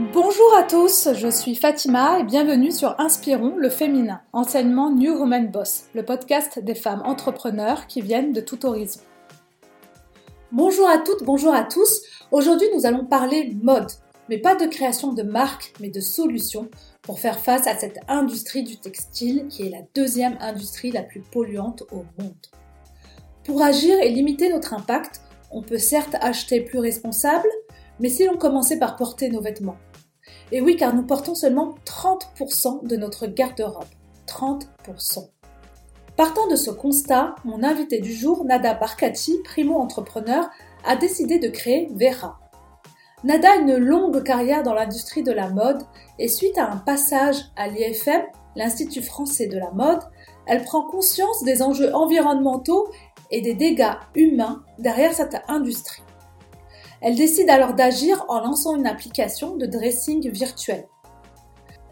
Bonjour à tous, je suis Fatima et bienvenue sur Inspirons le féminin, enseignement New Woman Boss, le podcast des femmes entrepreneurs qui viennent de tout horizon. Bonjour à toutes, bonjour à tous. Aujourd'hui, nous allons parler mode, mais pas de création de marques, mais de solutions pour faire face à cette industrie du textile qui est la deuxième industrie la plus polluante au monde. Pour agir et limiter notre impact, on peut certes acheter plus responsable, mais si l'on commençait par porter nos vêtements Et oui, car nous portons seulement 30% de notre garde-robe. 30%. Partant de ce constat, mon invité du jour, Nada Barkati, primo-entrepreneur, a décidé de créer Vera. Nada a une longue carrière dans l'industrie de la mode et suite à un passage à l'IFM, l'Institut français de la mode, elle prend conscience des enjeux environnementaux et des dégâts humains derrière cette industrie. Elle décide alors d'agir en lançant une application de dressing virtuel.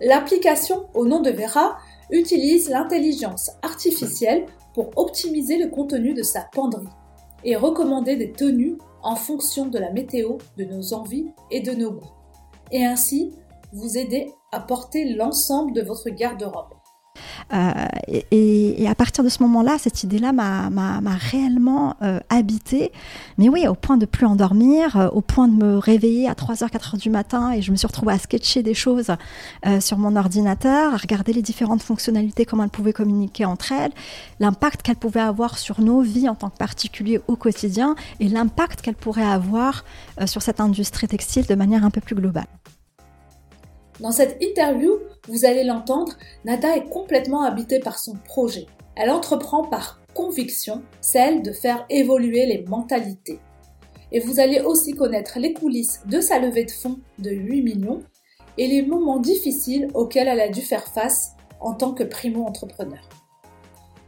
L'application, au nom de Vera, utilise l'intelligence artificielle pour optimiser le contenu de sa penderie et recommander des tenues en fonction de la météo, de nos envies et de nos goûts. Et ainsi, vous aider à porter l'ensemble de votre garde-robe. Euh, et, à partir de ce moment-là, cette idée-là m'a réellement euh, habité. Mais oui, au point de plus endormir, euh, au point de me réveiller à 3h, 4h du matin et je me suis retrouvée à sketcher des choses sur mon ordinateur, à regarder les différentes fonctionnalités, comment elles pouvaient communiquer entre elles, l'impact qu'elles pouvaient avoir sur nos vies en tant que particuliers au quotidien et l'impact qu'elles pourraient avoir sur cette industrie textile de manière un peu plus globale. Dans cette interview, vous allez l'entendre, Nada est complètement habitée par son projet. Elle entreprend par conviction celle de faire évoluer les mentalités. Et vous allez aussi connaître les coulisses de sa levée de fonds de 8 millions et les moments difficiles auxquels elle a dû faire face en tant que primo-entrepreneur.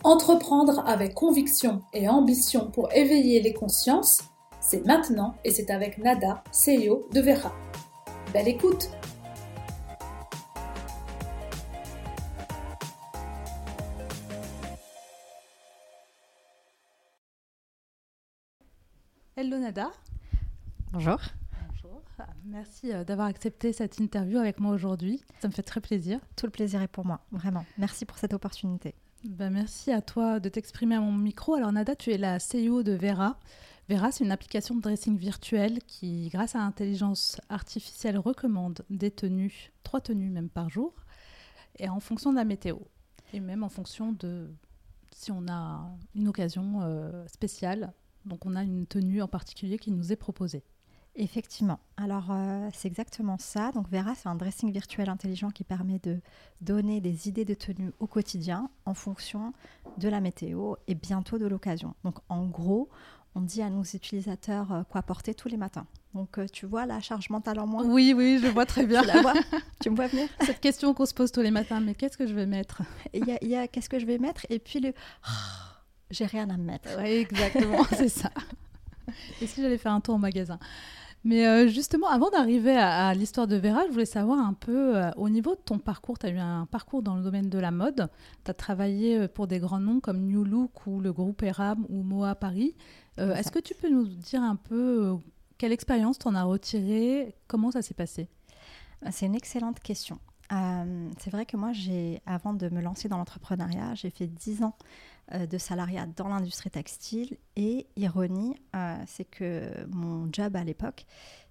Entreprendre avec conviction et ambition pour éveiller les consciences, c'est maintenant et c'est avec Nada, CEO de Vera. Belle écoute Hello Nada. Bonjour. Bonjour. Merci euh, d'avoir accepté cette interview avec moi aujourd'hui. Ça me fait très plaisir. Tout le plaisir est pour moi, vraiment. Merci pour cette opportunité. Ben, merci à toi de t'exprimer à mon micro. Alors Nada, tu es la CEO de Vera. Vera, c'est une application de dressing virtuel qui, grâce à l'intelligence artificielle, recommande des tenues, trois tenues même par jour, et en fonction de la météo, et même en fonction de si on a une occasion euh, spéciale donc on a une tenue en particulier qui nous est proposée. Effectivement. Alors euh, c'est exactement ça. Donc Vera, c'est un dressing virtuel intelligent qui permet de donner des idées de tenue au quotidien en fonction de la météo et bientôt de l'occasion. Donc en gros, on dit à nos utilisateurs euh, quoi porter tous les matins. Donc euh, tu vois la charge mentale en moins? Oui, oui, je vois très bien. tu la vois? Tu me vois venir? Cette question qu'on se pose tous les matins, mais qu'est-ce que je vais mettre? Il y a, qu'est-ce que je vais mettre? Et puis le j'ai rien à me mettre. Oui, exactement, c'est ça. Et si j'allais faire un tour au magasin? Mais euh, justement, avant d'arriver à, l'histoire de Vera, je voulais savoir un peu, euh, au niveau de ton parcours, tu as eu un parcours dans le domaine de la mode, tu as travaillé euh, pour des grands noms comme New Look ou le groupe Eram ou Moa Paris. Est-ce que tu peux nous dire un peu quelle expérience tu en as retiré Comment ça s'est passé? C'est une excellente question. c'est vrai que moi, j'ai, avant de me lancer dans l'entrepreneuriat, j'ai fait 10 ans de salariat dans l'industrie textile. Et ironie, euh, c'est que mon job à l'époque,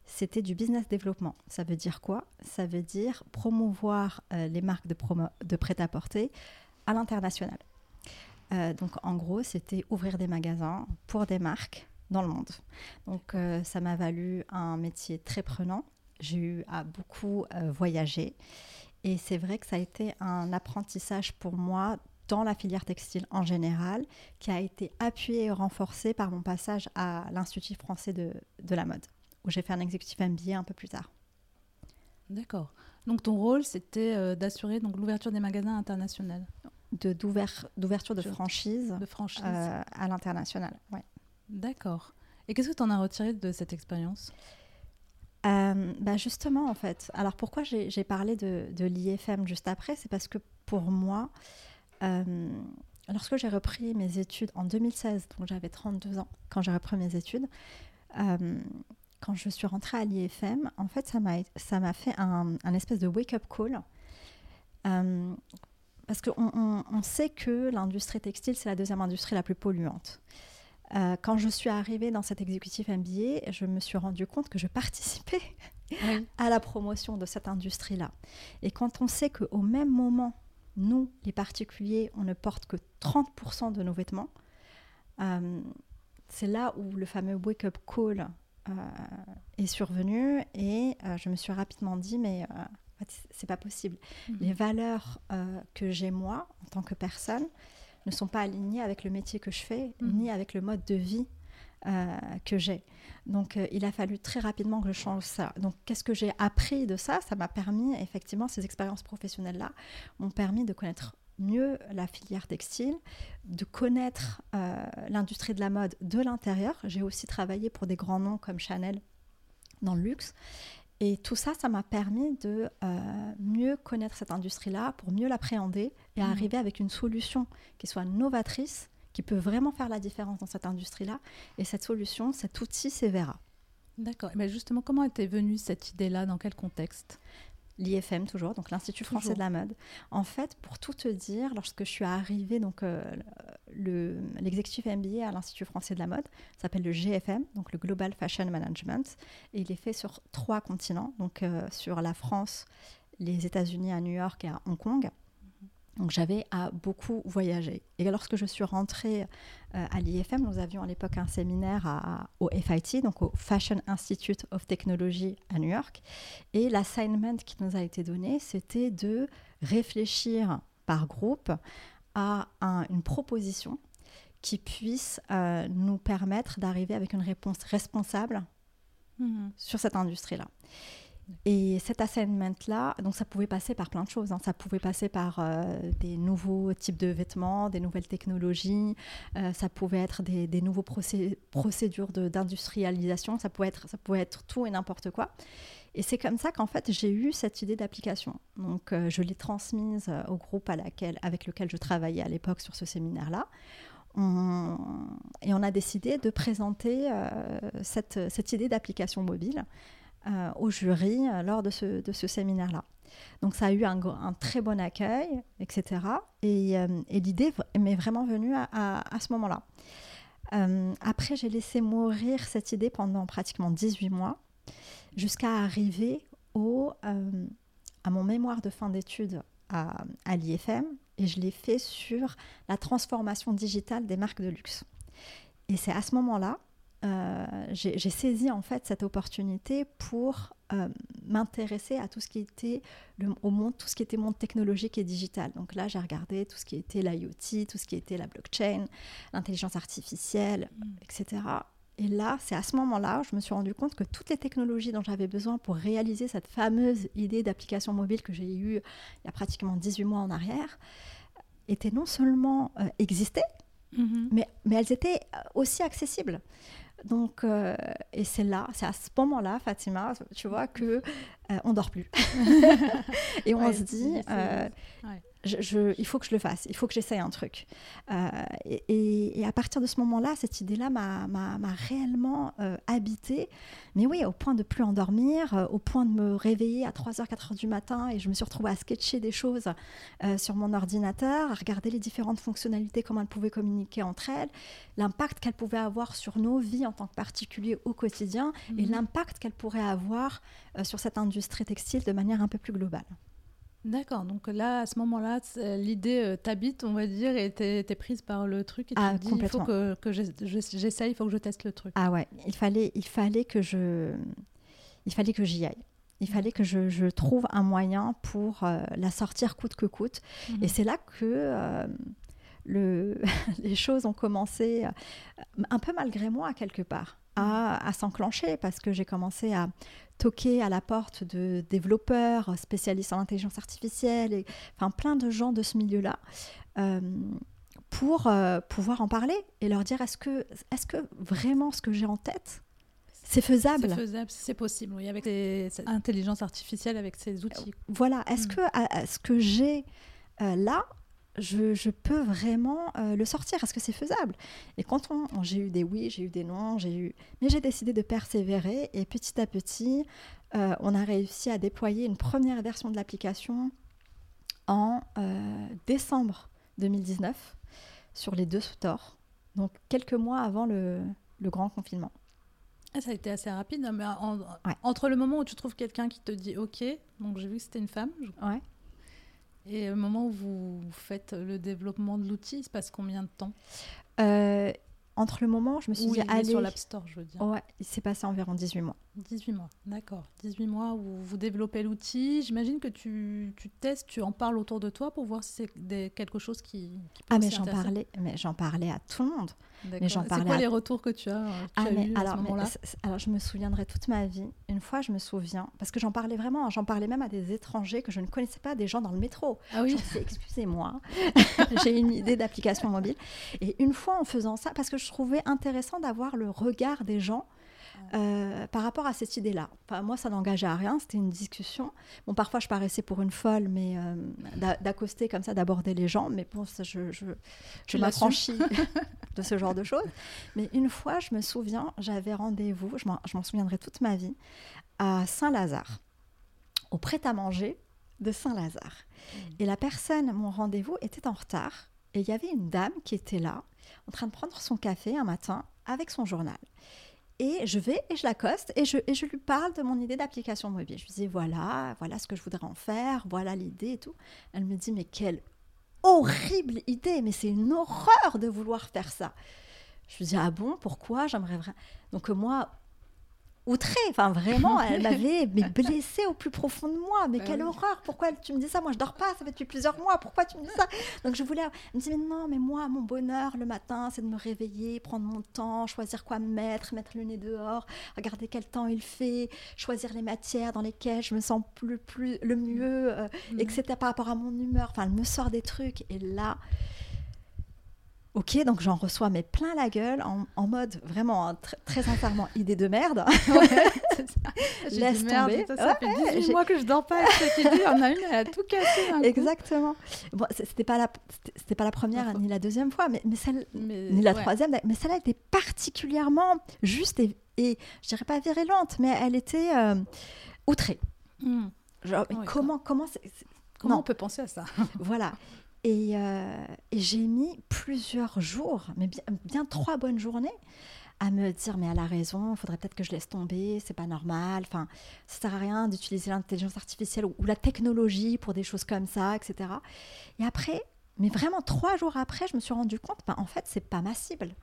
c'était du business développement. Ça veut dire quoi? Ça veut dire promouvoir euh, les marques de, de prêt-à-porter à, l'international. donc en gros, c'était ouvrir des magasins pour des marques dans le monde. Donc ça m'a valu un métier très prenant. J'ai eu à beaucoup voyager. Et c'est vrai que ça a été un apprentissage pour moi dans la filière textile en général, qui a été appuyée et renforcée par mon passage à l'Institut français de, de la mode, où j'ai fait un exécutif MBA un peu plus tard. D'accord. Donc ton rôle, c'était euh, d'assurer donc l'ouverture des magasins internationaux. De d'ouverture de franchise, de franchise. Euh, à l'international. Ouais. D'accord. Et qu'est-ce que tu en as retiré de cette expérience? Euh, bah justement, en fait. Alors pourquoi j'ai parlé de, de l'IFM juste après? C'est parce que pour moi, euh, lorsque j'ai repris mes études en 2016, donc j'avais 32 ans quand j'ai repris mes études, euh, quand je suis rentrée à l'IFM, en fait, ça m'a fait un, un, espèce de wake-up call. Euh, parce qu'on on, sait que l'industrie textile, c'est la deuxième industrie la plus polluante. Euh, quand je suis arrivée dans cet exécutif MBA, je me suis rendu compte que je participais à la promotion de cette industrie-là. Et quand on sait qu'au même moment, nous, les particuliers, on ne porte que 30% de nos vêtements, euh, c'est là où le fameux wake-up call euh, est survenu et euh, je me suis rapidement dit mais c'est pas possible. Mhm. Les valeurs que j'ai moi en tant que personne ne sont pas alignées avec le métier que je fais mhm. ni avec le mode de vie que j'ai. Donc, il a fallu très rapidement que je change ça. Donc, qu'est-ce que j'ai appris de ça? Ça m'a permis, effectivement, ces expériences professionnelles-là m'ont permis de connaître mieux la filière textile, de connaître euh, l'industrie de la mode de l'intérieur. J'ai aussi travaillé pour des grands noms comme Chanel dans le luxe. Et tout ça, ça m'a permis de euh, mieux connaître cette industrie-là, pour mieux l'appréhender et mmh. arriver avec une solution qui soit novatrice, qui peut vraiment faire la différence dans cette industrie-là. Et cette solution, cet outil, c'est Vera. D'accord. Mais justement, comment était venue cette idée-là? Dans quel contexte? l'IFM toujours, donc l'Institut français de la mode. En fait, pour tout te dire, lorsque je suis arrivée, donc euh, l'exécutif MBA à l'Institut français de la mode s'appelle le GFM, donc le Global Fashion Management, et il est fait sur trois continents, donc euh, sur la France, les États-Unis à New York et à Hong Kong. Donc j'avais à beaucoup voyager. Et lorsque je suis rentrée euh, à l'IFM, nous avions à l'époque un séminaire au FIT, donc au Fashion Institute of Technology à New York. Et l'assignment qui nous a été donné, c'était de réfléchir par groupe à une proposition qui puisse euh, nous permettre d'arriver avec une réponse responsable mmh sur cette industrie-là. Et cet assignment-là, donc ça pouvait passer par plein de choses. Hein. Ça pouvait passer par euh, des nouveaux types de vêtements, des nouvelles technologies, euh, ça pouvait être des, des nouveaux procédures d'industrialisation, ça, pouvait être, ça pouvait être tout et n'importe quoi. Et c'est comme ça qu'en fait j'ai eu cette idée d'application. Donc euh, je l'ai transmise au groupe avec lequel je travaillais à l'époque sur ce séminaire-là. et on a décidé de présenter cette idée d'application mobile euh, au jury euh, lors de ce, de ce séminaire-là. Donc ça a eu un, un, très bon accueil, etc. Et, euh, et l'idée m'est vraiment venue à, à, ce moment-là. après, j'ai laissé mourir cette idée pendant pratiquement 18 mois, jusqu'à arriver au, à mon mémoire de fin d'études à, à l'IFM, et je l'ai fait sur la transformation digitale des marques de luxe. Et c'est à ce moment-là j'ai saisi en fait cette opportunité pour euh, m'intéresser à tout ce qui était le, au monde, tout ce qui était monde technologique et digital. Donc là, j'ai regardé tout ce qui était l'IoT, tout ce qui était la blockchain, l'intelligence artificielle, mm. etc. Et là, c'est à ce moment-là, je me suis rendu compte que toutes les technologies dont j'avais besoin pour réaliser cette fameuse idée d'application mobile que j'ai eue il y a pratiquement 18 mois en arrière, étaient non seulement euh, existaient, mm-hmm. mais, mais elles étaient aussi accessibles. Donc, euh, et c'est là, c'est à ce moment-là, Fatima, tu vois, que euh, on dort plus. et on se dit, euh, je, il faut que je le fasse, il faut que j'essaye un truc. Euh, et, à partir de ce moment-là, cette idée-là m'a réellement euh, habité. Mais oui, au point de plus endormir, euh, au point de me réveiller à 3h, 4h du matin et je me suis retrouvée à sketcher des choses sur mon ordinateur, à regarder les différentes fonctionnalités, comment elles pouvaient communiquer entre elles, l'impact qu'elles pouvaient avoir sur nos vies en tant que particuliers au quotidien et mhm. l'impact qu'elles pourraient avoir sur cette industrie textile de manière un peu plus globale. D'accord, donc là, à ce moment-là, l'idée euh, t'habite, on va dire, et t'es es prise par le truc et tu ah, dis, il faut que, que j'essaye, il faut que je teste le truc. Ah ouais, il fallait, il fallait que je, il fallait que j'y aille. Il fallait que je, je, trouve un moyen pour euh, la sortir coûte que coûte. Et mhm. c'est là que euh, le, les choses ont commencé, un peu malgré moi, quelque part, à, à s'enclencher parce que j'ai commencé à toquer à la porte de développeurs spécialistes en intelligence artificielle, et, enfin plein de gens de ce milieu-là, euh, pour euh, pouvoir en parler et leur dire est-ce que, est que vraiment ce que j'ai en tête, c'est faisable C'est faisable, c'est possible, oui, avec cette intelligence artificielle, avec ces outils. Voilà, est-ce mm. que ce que j'ai euh, là, je, peux vraiment euh, le sortir Est-ce que c'est faisable Et quand on, j'ai eu des oui, j'ai eu des non, j'ai eu, mais j'ai décidé de persévérer et petit à petit, euh, on a réussi à déployer une première version de l'application en euh, décembre 2019 sur les deux stores, donc quelques mois avant le, grand confinement. Ah, ça a été assez rapide, hein, mais entre le moment où tu trouves quelqu'un qui te dit OK, donc j'ai vu que c'était une femme, ouais. Et au moment où vous faites le développement de l'outil, il se passe combien de temps? Euh, Entre le moment où je me suis dit, allez... sur l'App Store, je veux dire. Ouais, il s'est passé environ 18 mois. 18 mois, d'accord. 18 mois où vous développez l'outil. J'imagine que tu, tu, testes, tu en parles autour de toi pour voir si c'est quelque chose qui, qui Ah, mais j'en parlais, mais j'en parlais à tout le monde. Mais j'en parlais. C'est quoi les retours que tu as, euh, tu ah, eu alors, à ce moment-là alors, je me souviendrai toute ma vie. Une fois, je me souviens, parce que j'en parlais vraiment, j'en parlais même à des étrangers que je ne connaissais pas, des gens dans le métro. Ah oui excusez-moi, j'ai une idée d'application mobile. Et une fois en faisant ça, parce que je trouvais intéressant d'avoir le regard des gens euh, par rapport à cette idée-là. Enfin, moi, ça n'engageait à rien, c'était une discussion. Bon, parfois, je paraissais pour une folle, mais euh, d'accoster comme ça, d'aborder les gens, mais bon, ça, je, je, je m'affranchis de ce genre de choses. Mais une fois, je me souviens, j'avais rendez-vous, je m'en souviendrai toute ma vie, à Saint-Lazare, au prêt-à-manger de Saint-Lazare. Mmh. Et la personne, mon rendez-vous, était en retard. Et il y avait une dame qui était là, en train de prendre son café un matin avec son journal. Et je vais et je l'accoste et je, et je lui parle de mon idée d'application mobile. Je lui dis voilà, voilà ce que je voudrais en faire, voilà l'idée et tout. Elle me dit mais quelle horrible idée, mais c'est une horreur de vouloir faire ça. Je lui dis ah bon, pourquoi? J'aimerais vraiment. Donc moi, outrée. Enfin, vraiment, elle m'avait blessée au plus profond de moi. Mais bah quelle horreur Pourquoi tu me dis ça? Moi, je dors pas, ça fait depuis plusieurs mois. Pourquoi tu me dis ça? Donc, je voulais. Elle me dit, mais non, mais moi, mon bonheur le matin, c'est de me réveiller, prendre mon temps, choisir quoi mettre, mettre le nez dehors, regarder quel temps il fait, choisir les matières dans lesquelles je me sens plus, plus le mieux, euh, mm. etc. par rapport à mon humeur. Enfin, elle me sort des trucs. Et là, Ok, donc j'en reçois mais plein la gueule en, mode vraiment hein, très sincèrement idée de merde. Laisse tomber. ça, fait 18 mois que je dors pas avec cette idée. On a une, elle a tout cassé. Exactement. Bon, c'était pas la, c'était pas la première ni la deuxième fois, mais, mais celle, ni la troisième, mais celle-là était particulièrement juste et, et, je dirais pas virulente, mais elle était euh, outrée. Hmm. Genre, comment, comment, comment on peut penser à ça? Voilà. Euh, et, j'ai mis plusieurs jours, mais bien, bien, trois bonnes journées, à me dire mais elle a raison, il faudrait peut-être que je laisse tomber, c'est pas normal. Enfin, ça sert à rien d'utiliser l'intelligence artificielle ou, la technologie pour des choses comme ça, etc. Et après, mais vraiment trois jours après, je me suis rendu compte, ben, en fait, c'est pas ma cible.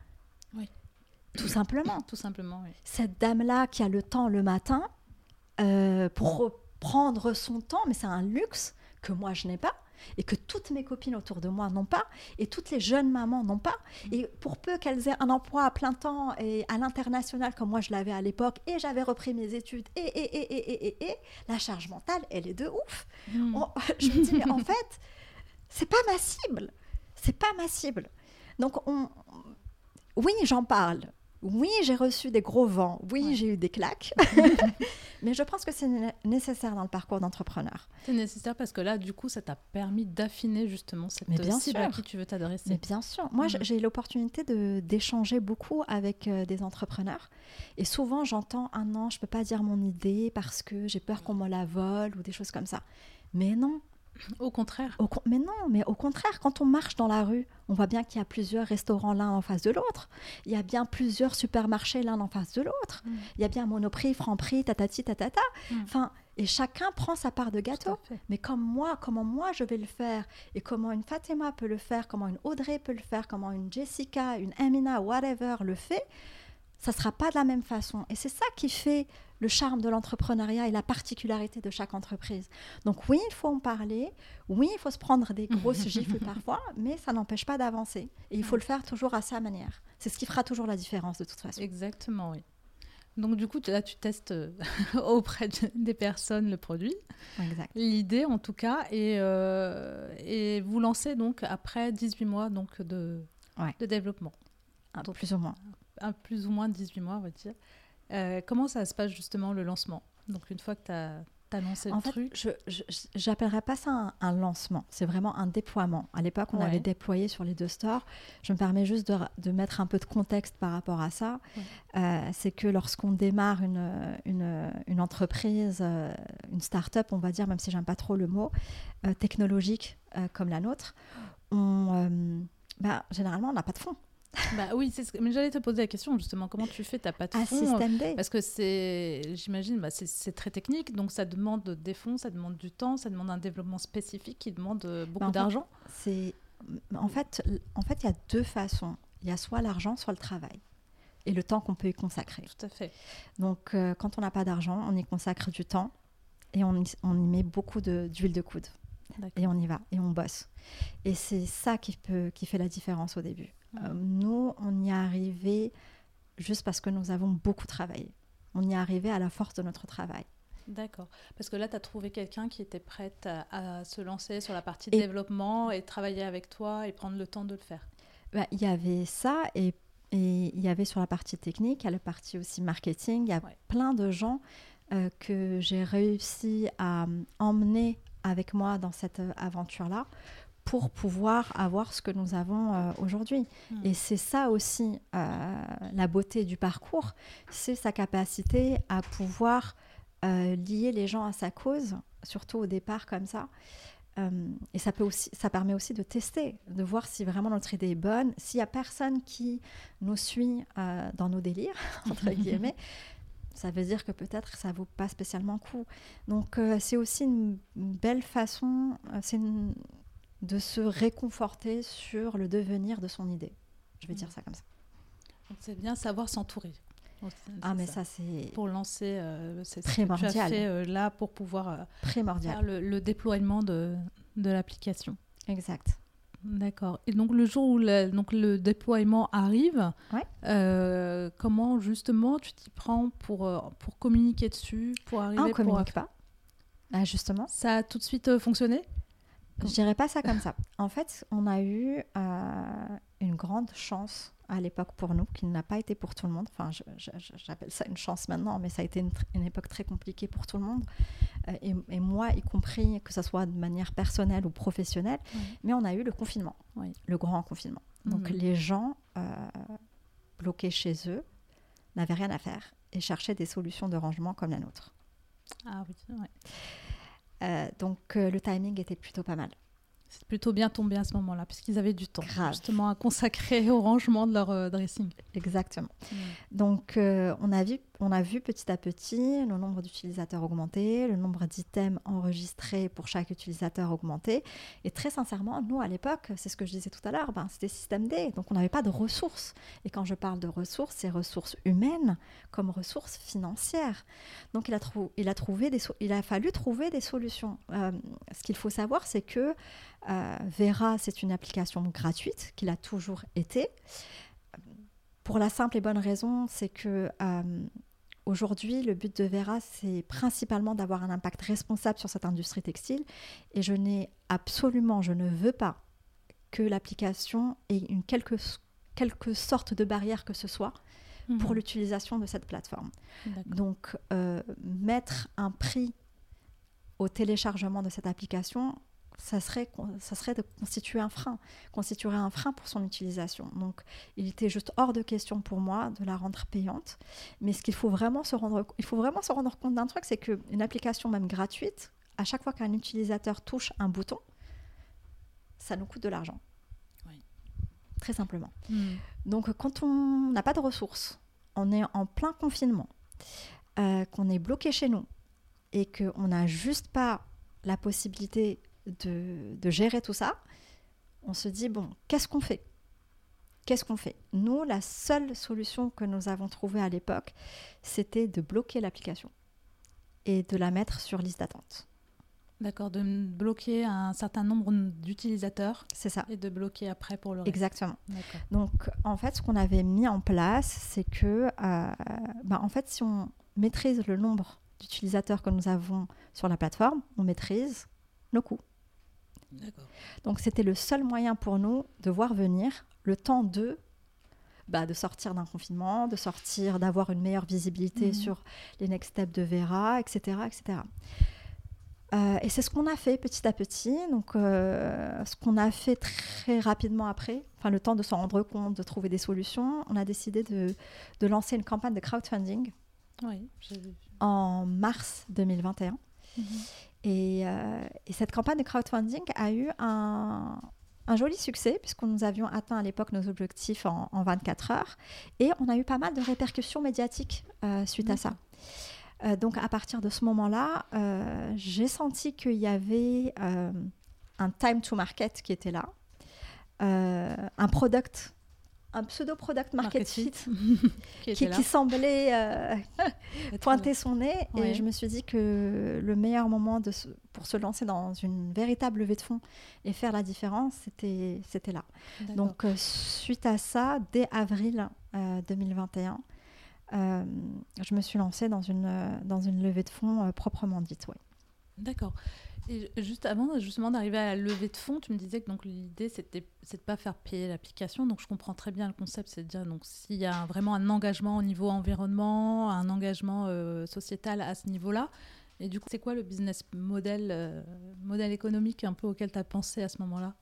Oui. Tout simplement. Tout simplement. Oui. Cette dame-là qui a le temps le matin euh, pour prendre son temps, mais c'est un luxe que moi je n'ai pas et que toutes mes copines autour de moi n'ont pas, et toutes les jeunes mamans n'ont pas. Mm. Et pour peu qu'elles aient un emploi à plein temps et à l'international comme moi je l'avais à l'époque, et j'avais repris mes études, et, et, et, et, et, et, la charge mentale, elle est de ouf. Mm. je me dis, mais en fait, c'est pas ma cible. C'est pas ma cible. Donc, on, oui, j'en parle. Oui, j'ai reçu des gros vents. Oui, j'ai eu des claques. Mais je pense que c'est nécessaire dans le parcours d'entrepreneur. C'est nécessaire parce que là, du coup, ça t'a permis d'affiner justement cette Mais bien cible sûr. à qui tu veux t'adresser. Mais bien sûr. Moi, mm. j'ai eu l'opportunité d'échanger beaucoup avec euh, des entrepreneurs. Et souvent, j'entends un ah non, je ne peux pas dire mon idée parce que j'ai peur qu'on me la vole ou des choses comme ça. Mais non, au contraire. mais non, mais au contraire, quand on marche dans la rue, on voit bien qu'il y a plusieurs restaurants l'un en face de l'autre. Il y a bien plusieurs supermarchés l'un en face de l'autre. Mm. Il y a bien Monoprix, Franprix, tatati, tatata. Mm. Enfin, et chacun prend sa part de gâteau. Mais comme moi, comment moi je vais le faire et comment une Fatima peut le faire, comment une Audrey peut le faire, comment une Jessica, une Amina, whatever le fait, ça sera pas de la même façon. Et c'est ça qui fait le charme de l'entrepreneuriat et la particularité de chaque entreprise. Donc oui, il faut en parler, oui, il faut se prendre des grosses gifles parfois, mais ça n'empêche pas d'avancer. Et il faut le faire toujours à sa manière. C'est ce qui fera toujours la différence de toute façon. Exactement, oui. Donc du coup, là, tu testes euh, auprès des personnes le produit, l'idée en tout cas, et, euh, et vous lancez donc après 18 mois donc, de, de développement. Un, plus ou moins. Un, plus ou moins 18 mois, on va dire. Euh, comment ça se passe justement le lancement? Donc une fois que tu as, annoncer en le fait, truc Je n'appellerais pas ça un, un lancement, c'est vraiment un déploiement. À l'époque, on Ouais. avait déployé sur les deux stores. Je me permets juste de, de mettre un peu de contexte par rapport à ça. Ouais. Euh, c'est que lorsqu'on démarre une, une, une entreprise, euh, une start-up, on va dire, même si j'aime pas trop le mot, euh, technologique comme la nôtre, on, bah, généralement, on n'a pas de fonds. Bah oui, c'est ce que- mais j'allais te poser la question justement. Comment tu fais T'as pas de À fonds System D. Parce que c'est, j'imagine, bah, c'est- très technique, donc ça demande des fonds, ça demande du temps, ça demande un développement spécifique qui demande euh, beaucoup fait, d'argent. C'est en fait, en fait, il y a deux façons. Il y a soit l'argent, soit le travail et le temps qu'on peut y consacrer. Tout à fait. Donc, euh, quand on n'a pas d'argent, on y consacre du temps et on y, on y met beaucoup de- d'huile de, coude D'accord. et on y va et on bosse. Et c'est ça qui peut qui fait la différence au début. Euh, nous, on y est arrivé juste parce que nous avons beaucoup travaillé. On y est arrivé à la force de notre travail. D'accord. Parce que là, tu as trouvé quelqu'un qui était prête à, à se lancer sur la partie Et- développement et travailler avec toi et prendre le temps de le faire. Bah, Il y avait ça et, il y avait sur la partie technique, il y a la partie aussi marketing, il y a Ouais. plein de gens euh, que j'ai réussi à euh, emmener avec moi dans cette aventure-là pour pouvoir avoir ce que nous avons euh, aujourd'hui. Hmm. Et c'est ça aussi euh, la beauté du parcours, c'est sa capacité à pouvoir euh, lier les gens à sa cause, surtout au départ comme ça. Et ça, peut aussi, ça permet aussi de tester, de voir si vraiment notre idée est bonne. S'il n'y a personne qui nous suit dans nos délires, entre guillemets, ça veut dire que peut-être ça vaut pas spécialement le coup. Donc euh, c'est aussi une belle façon euh, c'est une- de se réconforter sur le devenir de son idée. Je vais dire ça comme ça. C'est bien savoir s'entourer. Ah mais ça, c'est Pour lancer, euh, c'est ce que tu as Primordial. fait euh, là pour pouvoir euh, primordial. faire le, le déploiement de, de l'application. Exact. D'accord. Et donc le jour où la- donc le déploiement arrive, Ouais. euh, comment justement tu t'y prends pour, euh, pour communiquer dessus, pour Ah, arriver on pour... communique pas. Ah, justement. Ça a tout de suite euh, fonctionné? Je dirais pas ça comme ça. En fait, on a eu euh, une grande chance à l'époque pour nous, qui n'a pas été pour tout le monde. Enfin, j'appelle ça une chance maintenant, mais ça a été une, époque très compliquée pour tout le monde. Euh, et, et moi, y compris, que ce soit de manière personnelle ou professionnelle. Mais on a eu le confinement, Oui. le grand confinement. Donc Mhm. les gens euh, bloqués chez eux n'avaient rien à faire et cherchaient des solutions de rangement comme la nôtre. Ah oui, ouais. Euh, donc euh, le timing était plutôt pas mal. c'est plutôt bien tombé à ce moment-là, puisqu'ils avaient du temps Grave. justement à consacrer au rangement de leur euh, dressing. Exactement. Donc, euh, on, a vu, on a vu petit à petit le nombre d'utilisateurs augmenter, le nombre d'items enregistrés pour chaque utilisateur augmenter. Et très sincèrement, nous, à l'époque, c'est ce que je disais tout à l'heure, ben, c'était système D. Donc, on n'avait pas de ressources. Et quand je parle de ressources, c'est ressources humaines comme ressources financières. Donc, il a, trou- il a, trouvé des il a fallu trouver des solutions. Euh, ce qu'il faut savoir, c'est que euh, Vera, c'est une application gratuite, qu'il a toujours été pour la simple et bonne raison, c'est que euh, aujourd'hui, le but de Vera, c'est principalement d'avoir un impact responsable sur cette industrie textile. Et je n'ai absolument, je ne veux pas que l'application ait une quelque, quelque sorte de barrière que ce soit pour Mhm. l'utilisation de cette plateforme. Donc, euh, mettre un prix au téléchargement de cette application, ça serait, ça serait de constituer un frein, constituerait un frein pour son utilisation. Donc, il était juste hors de question pour moi de la rendre payante. Mais ce qu'il faut vraiment se rendre, il faut vraiment se rendre compte d'un truc, c'est qu'une application même gratuite, à chaque fois qu'un utilisateur touche un bouton, ça nous coûte de l'argent. Oui. Très simplement. Mhm. Donc, quand on n'a pas de ressources, on est en plein confinement, euh, qu'on est bloqué chez nous et qu'on n'a juste pas la possibilité de, de gérer tout ça, on se dit, bon, qu'est-ce qu'on fait? Qu'est-ce qu'on fait? Nous, la seule solution que nous avons trouvée à l'époque, c'était de bloquer l'application et de la mettre sur liste d'attente. D'accord, de bloquer un certain nombre d'utilisateurs C'est ça. et de bloquer après pour le reste. Exactement. Donc, en fait, ce qu'on avait mis en place, c'est que, euh, bah, en fait, si on maîtrise le nombre d'utilisateurs que nous avons sur la plateforme, on maîtrise nos coûts. Donc, c'était le seul moyen pour nous de voir venir le temps de, bah, de sortir d'un confinement, de sortir, d'avoir une meilleure visibilité Mhm. sur les next steps de Vera, etc., etc. Euh, et c'est ce qu'on a fait petit à petit. Donc, euh, ce qu'on a fait très rapidement après, enfin le temps de s'en rendre compte, de trouver des solutions, on a décidé de, de lancer une campagne de crowdfunding oui, en mars 2021. Mhm. Et, euh, et, cette campagne de crowdfunding a eu un, un joli succès puisque nous avions atteint à l'époque nos objectifs en, 24 heures et on a eu pas mal de répercussions médiatiques suite à ça. Euh, donc à partir de ce moment-là, euh, j'ai senti qu'il y avait euh, un time to market qui était là, un product, un pseudo product market, fit qui, semblait pointer son nez. Et je me suis dit que le meilleur moment de pour se lancer dans une véritable levée de fonds et faire la différence, c'était là. Donc suite à ça, dès avril 2021, euh, je me suis lancée dans une, euh, dans une levée de fonds euh, proprement dite. Ouais. D'accord. Juste avant justement d'arriver à la levée de fonds, tu me disais que donc l'idée c'était de pas faire payer l'application. Donc je comprends très bien le concept, c'est de dire donc s'il y a vraiment un engagement au niveau environnement, un engagement sociétal à ce niveau-là. Et du coup, c'est quoi le business model, modèle économique un peu auquel tu as pensé à ce moment-là?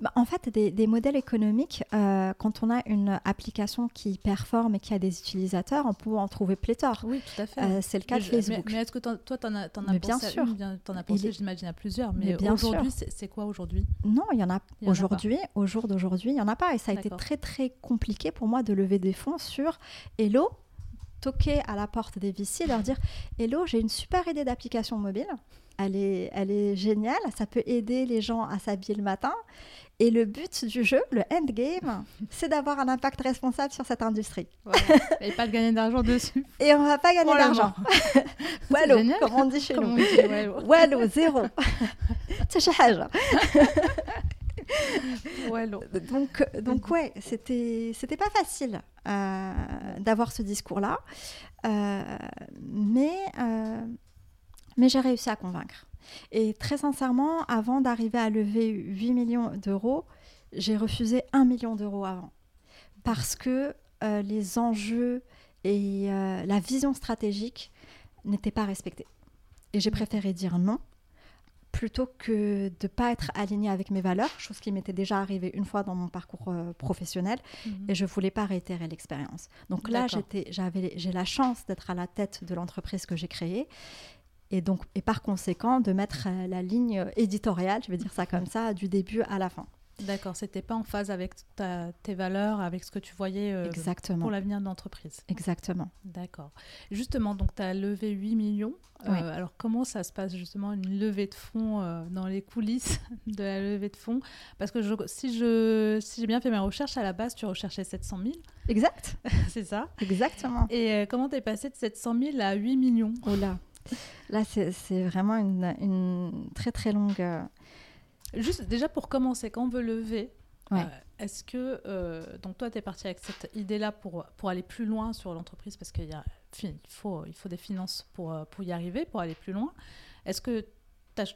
Bah, en fait, des, modèles économiques, euh, quand on a une application qui performe et qui a des utilisateurs, on peut en trouver pléthore. Oui, tout à fait. Euh, c'est le cas de Facebook. Mais, est-ce que toi, tu en as, pensé bien sûr. en as pensé, j'imagine, à plusieurs. Mais, aujourd'hui, c'est quoi aujourd'hui? Non, il y en a aujourd'hui, au jour d'aujourd'hui, il n'y en a pas. Et ça a été très, très compliqué pour moi de lever des fonds sur Hello, toquer à la porte des VC, leur dire Hello, j'ai une super idée d'application mobile. Elle est, elle est géniale, ça peut aider les gens à s'habiller le matin. Et le but du jeu, le endgame, c'est d'avoir un impact responsable sur cette industrie. Et pas de gagner d'argent dessus. Et on va pas gagner d'argent. Wallo, comme on dit chez nous. Wallo, zéro. C'est donc, donc ouais, c'était c'était pas facile euh, d'avoir ce discours-là, euh, mais euh, mais j'ai réussi à convaincre. Et très sincèrement, avant d'arriver à lever 8 millions d'euros, j'ai refusé 1 million d'euros avant. Parce que euh, les enjeux et euh, la vision stratégique n'étaient pas respectés. Et j'ai préféré dire non plutôt que de ne pas être aligné avec mes valeurs, chose qui m'était déjà arrivée une fois dans mon parcours euh, professionnel, mhm. et je ne voulais pas réitérer l'expérience. Donc là, j'ai la chance d'être à la tête de l'entreprise que j'ai créée, et donc et par conséquent de mettre euh, la ligne éditoriale, je vais dire ça comme ça, du début à la fin. D'accord, c'était pas en phase avec tes valeurs, avec ce que tu voyais euh, pour l'avenir de l'entreprise. Exactement. D'accord. Justement, donc tu as levé 8 millions. Euh, alors comment ça se passe justement une levée de fonds dans les coulisses de la levée de fonds? Parce que je, si je si j'ai bien fait mes recherches, à la base tu recherchais 700 000. Exact. C'est ça. Exactement. Et comment tu es passé de 700 000 à 8 millions? Oh là Là, c'est vraiment une, très très longue. Euh, Juste déjà pour commencer, quand on veut lever, euh, est-ce que. Euh, donc, toi, tu es parti avec cette idée-là pour, pour aller plus loin sur l'entreprise? Parce qu'il faut, il faut des finances pour, pour y arriver, pour aller plus loin. Est-ce que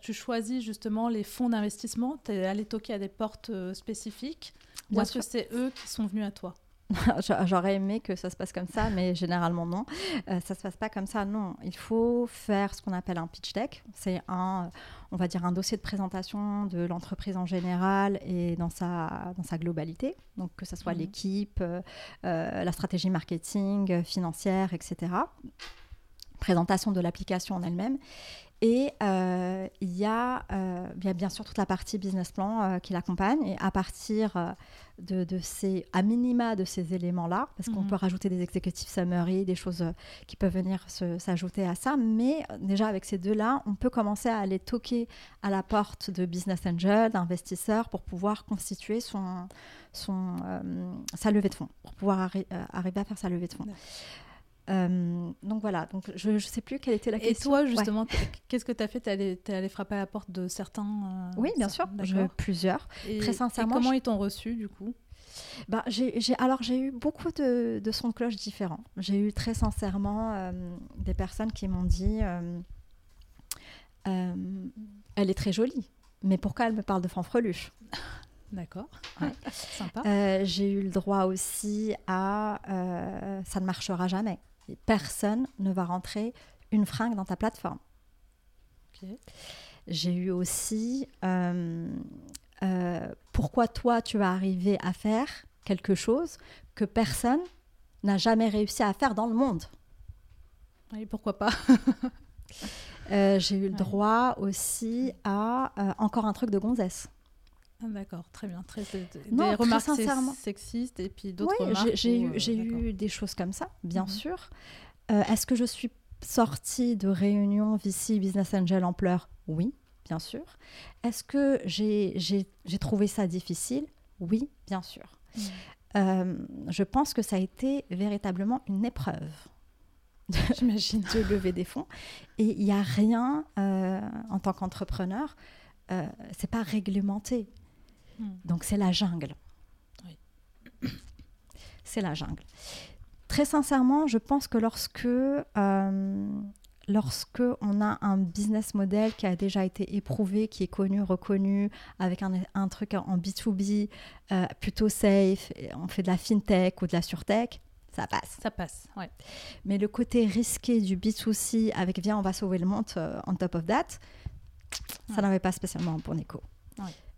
tu choisis justement les fonds d'investissement? Tu es allé toquer à des portes spécifiques? Ou est-ce que c'est eux qui sont venus à toi? J'aurais aimé que ça se passe comme ça, mais généralement non. Euh, ça se passe pas comme ça, non. Il faut faire ce qu'on appelle un pitch deck. C'est un, on va dire, un dossier de présentation de l'entreprise en général et dans sa, dans sa globalité. Donc que ce soit mhm. l'équipe, euh, euh, la stratégie marketing, financière, etc. Présentation de l'application en elle-même. Et euh, il y, a, bien sûr toute la partie business plan qui l'accompagne. Et à partir de, ces, à minima de ces éléments-là, parce qu'on mhm. peut rajouter des executive summary, des choses euh, qui peuvent venir s'ajouter à ça, mais euh, déjà avec ces deux-là, on peut commencer à aller toquer à la porte de business angel, d'investisseurs, pour pouvoir constituer son, son, euh, sa levée de fonds, pour pouvoir arriver à faire sa levée de fonds. Euh, donc voilà, donc je ne sais plus quelle était la question. Et toi, justement, qu'est-ce que tu as fait Tu es, allé frapper à la porte de certains euh, Oui, bien sûr, plusieurs. Très sincèrement. comment ils t'ont reçu du coup? Bah, j'ai, alors j'ai eu beaucoup de, sons de cloche différents. J'ai eu très sincèrement euh, des personnes qui m'ont dit elle est très jolie, mais pourquoi elle me parle de fanfreluche? D'accord, sympa. j'ai eu le droit aussi à ça ne marchera jamais personne ne va rentrer une fringue dans ta plateforme. J'ai eu aussi euh, euh, pourquoi toi tu vas arriver à faire quelque chose que personne n'a jamais réussi à faire dans le monde. Oui, pourquoi pas? Euh, J'ai eu le droit aussi à encore un truc de gonzesse. Ah, d'accord, très bien. Très, des remarques sexistes et puis d'autres oui, remarques. J'ai eu, eu, des choses comme ça, bien mhm. sûr. Est-ce que je suis sortie de réunion VC Business Angel en pleurs Oui, bien sûr. Est-ce que j'ai trouvé ça difficile? Oui, bien sûr. Euh, je pense que ça a été véritablement une épreuve. J'imagine de lever des fonds. Et il n'y a rien euh, en tant qu'entrepreneur, euh, c'est pas réglementé. Mm. Donc c'est la jungle. C'est la jungle. Très sincèrement, je pense que lorsque euh, lorsque on a un business model qui a déjà été éprouvé, qui est connu, reconnu, avec un, truc en B2B euh, plutôt safe, on fait de la fintech ou de la surtech, ça passe. Ça passe, ouais. Mais le côté risqué du B2C avec viens, on va sauver le monde euh, on top of that, ça n'avait pas spécialement bon écho.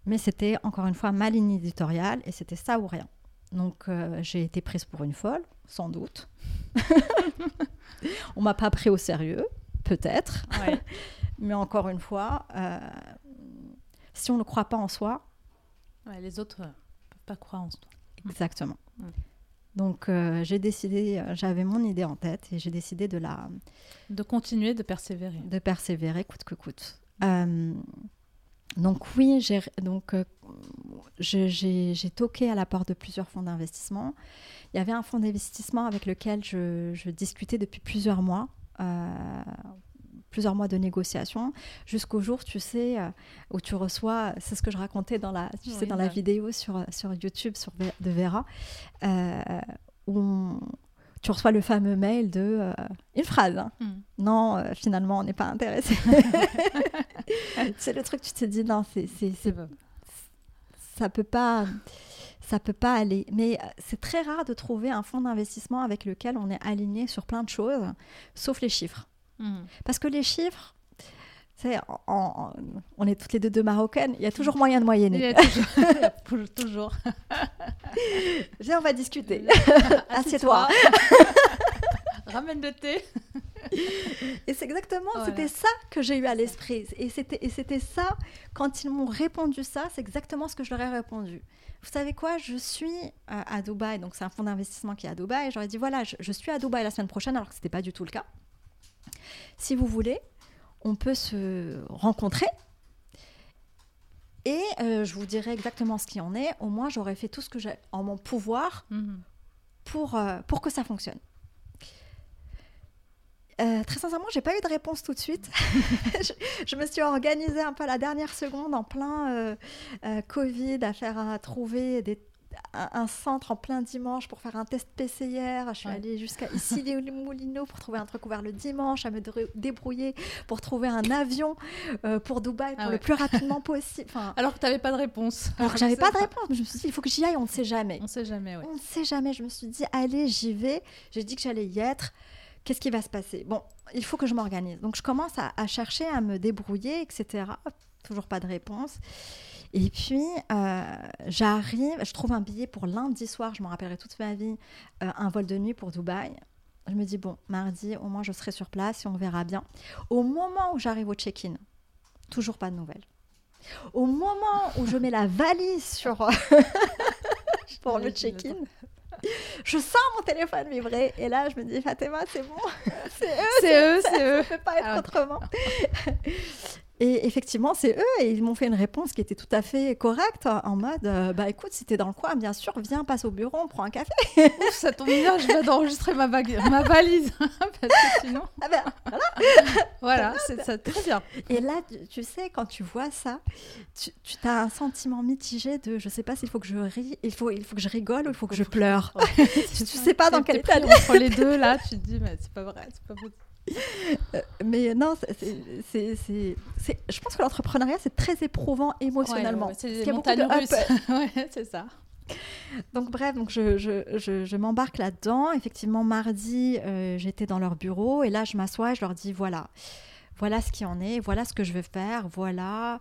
Mais c'était encore une fois ma ligne éditoriale et c'était ça ou rien. Donc euh, j'ai été prise pour une folle, sans doute. On m'a pas pris au sérieux, peut-être. Mais encore une fois, euh, si on ne croit pas en soi, les autres ne peuvent pas croire en soi. Exactement. Donc euh, j'ai décidé, j'avais mon idée en tête et j'ai décidé de la... De continuer, de persévérer. De persévérer coûte que coûte. Donc oui, j'ai donc euh, j'ai toqué à la porte de plusieurs fonds d'investissement. Il y avait un fonds d'investissement avec lequel je, discutais depuis plusieurs mois. Euh, plusieurs mois de négociations jusqu'au jour, tu sais, euh, où tu reçois, c'est ce que je racontais dans la, tu sais, dans la vidéo sur, sur YouTube sur, de Vera, où on, tu reçois le fameux mail de euh, une phrase. Hein. Hmm. Non, euh, finalement, on n'est pas intéressé. c'est le truc, tu te dis, non, c'est, c'est, ça peut pas. Ça peut pas aller. Mais euh, c'est très rare de trouver un fonds d'investissement avec lequel on est aligné sur plein de choses, sauf les chiffres. Hmm. Parce que les chiffres, on est toutes les deux deux marocaines, il y a toujours moyen de moyenner. Il y a toujours. toujours. Viens, on va discuter. Assieds-toi. Ramène le thé. Et c'est exactement, c'était ça que j'ai eu à l'esprit. Et c'était, ça, quand ils m'ont répondu ça, c'est exactement ce que je leur ai répondu. Vous savez quoi, je suis à, Dubaï, donc c'est un fonds d'investissement qui est à Dubaï, et j'aurais dit, voilà, je, je suis à Dubaï la semaine prochaine, alors que ce n'était pas du tout le cas. Si vous voulez, on peut se rencontrer. Et euh, je vous dirai exactement ce qui en est. Au moins, j'aurais fait tout ce que j'ai en mon pouvoir mhm. pour, euh, pour que ça fonctionne. Euh, très sincèrement, j'ai pas eu de réponse tout de suite. je, me suis organisée un peu à la dernière seconde, en plein Covid, à faire à trouver des un centre en plein dimanche pour faire un test PCR. Je suis allée jusqu'à ici les Moulineaux pour trouver un truc ouvert le dimanche, à me débrouiller pour trouver un avion euh, pour Dubaï pour ah le plus rapidement possible. alors que tu n'avais pas de réponse. Alors que j'avais pas de réponse. Je me suis dit, il faut que j'y aille, on ne sait jamais. On ne sait jamais, On ne sait jamais. Je me suis dit, allez, j'y vais. J'ai dit que j'allais y être. Qu'est-ce qui va se passer? Bon, il faut que je m'organise. Donc je commence à, chercher, à me débrouiller, etc. Toujours pas de réponse. Et puis, euh, j'arrive, je trouve un billet pour lundi soir, je m'en rappellerai toute ma vie, euh, un vol de nuit pour Dubaï. Je me dis, bon, mardi, au moins je serai sur place et on verra bien. Au moment où j'arrive au check-in, toujours pas de nouvelles. Au moment où je mets la valise sur pour le check-in, je sens mon téléphone vibrer et là je me dis Fatima c'est bon c'est eux c'est eux c'est eux ça peut pas être ah, autrement et effectivement, c'est eux, et ils m'ont fait une réponse qui était tout à fait correcte, en mode euh, Bah écoute, si t'es dans le coin, bien sûr, viens, passe au bureau, on prend un café. ça tombe bien, je viens d'enregistrer ma, ma valise. parce que sinon. Ah ben, voilà, voilà c'est ça, très bien. Et là, tu, sais, quand tu vois ça, tu, tu as un sentiment mitigé de je sais pas s'il faut que je ris, il faut, il faut que je rigole ou il faut que je pleure. tu, sais pas dans quel état. Entre les deux, là, tu te dis Mais c'est pas vrai, c'est pas possible. Euh, mais non, c'est, je pense que l'entrepreneuriat, c'est très éprouvant émotionnellement. c'est des montagnes russes. ouais, c'est ça. Donc bref, donc je, je, je, m'embarque là-dedans. Effectivement, mardi, euh, j'étais dans leur bureau et là, je m'assois et je leur dis, voilà, voilà ce qui en est, voilà ce que je veux faire, voilà,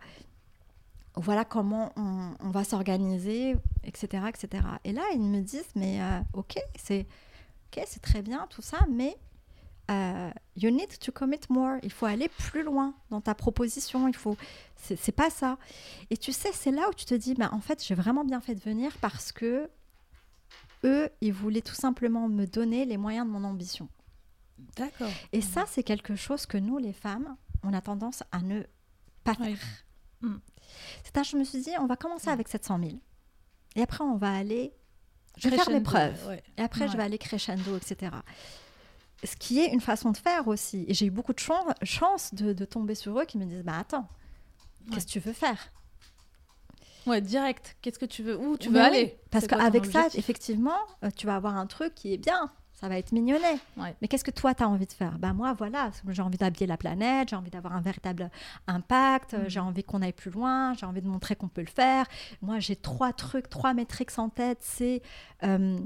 voilà comment on, va s'organiser, etc., etc. Et là, ils me disent, mais euh, ok, c'est ok, c'est très bien tout ça, mais euh, you need to commit more. Il faut aller plus loin dans ta proposition. Il faut, c'est pas ça. Et tu sais, c'est là où tu te dis, bah, en fait, j'ai vraiment bien fait de venir parce que eux, ils voulaient tout simplement me donner les moyens de mon ambition. D'accord. Et ça, c'est quelque chose que nous, les femmes, on a tendance à ne pas faire. Mm. C'est je me suis dit, on va commencer mm. avec 700 000. Et après, on va aller. Je vais faire mes preuves. Et après, je vais aller crescendo, etc. Ce qui est une façon de faire aussi. Et j'ai eu beaucoup de chance de, tomber sur eux qui me disent Bah attends, qu'est-ce que tu veux faire? Ouais, direct. Qu'est-ce que tu veux? Où tu veux aller? Parce qu'avec ça, effectivement, euh, tu vas avoir un truc qui est bien ça va être mignonnet. Mais qu'est-ce que toi, tu as envie de faire? Ben moi, voilà, j'ai envie d'habiller la planète, j'ai envie d'avoir un véritable impact, mm. j'ai envie qu'on aille plus loin, j'ai envie de montrer qu'on peut le faire. Moi, j'ai trois trucs, trois métriques en tête. C'est euh,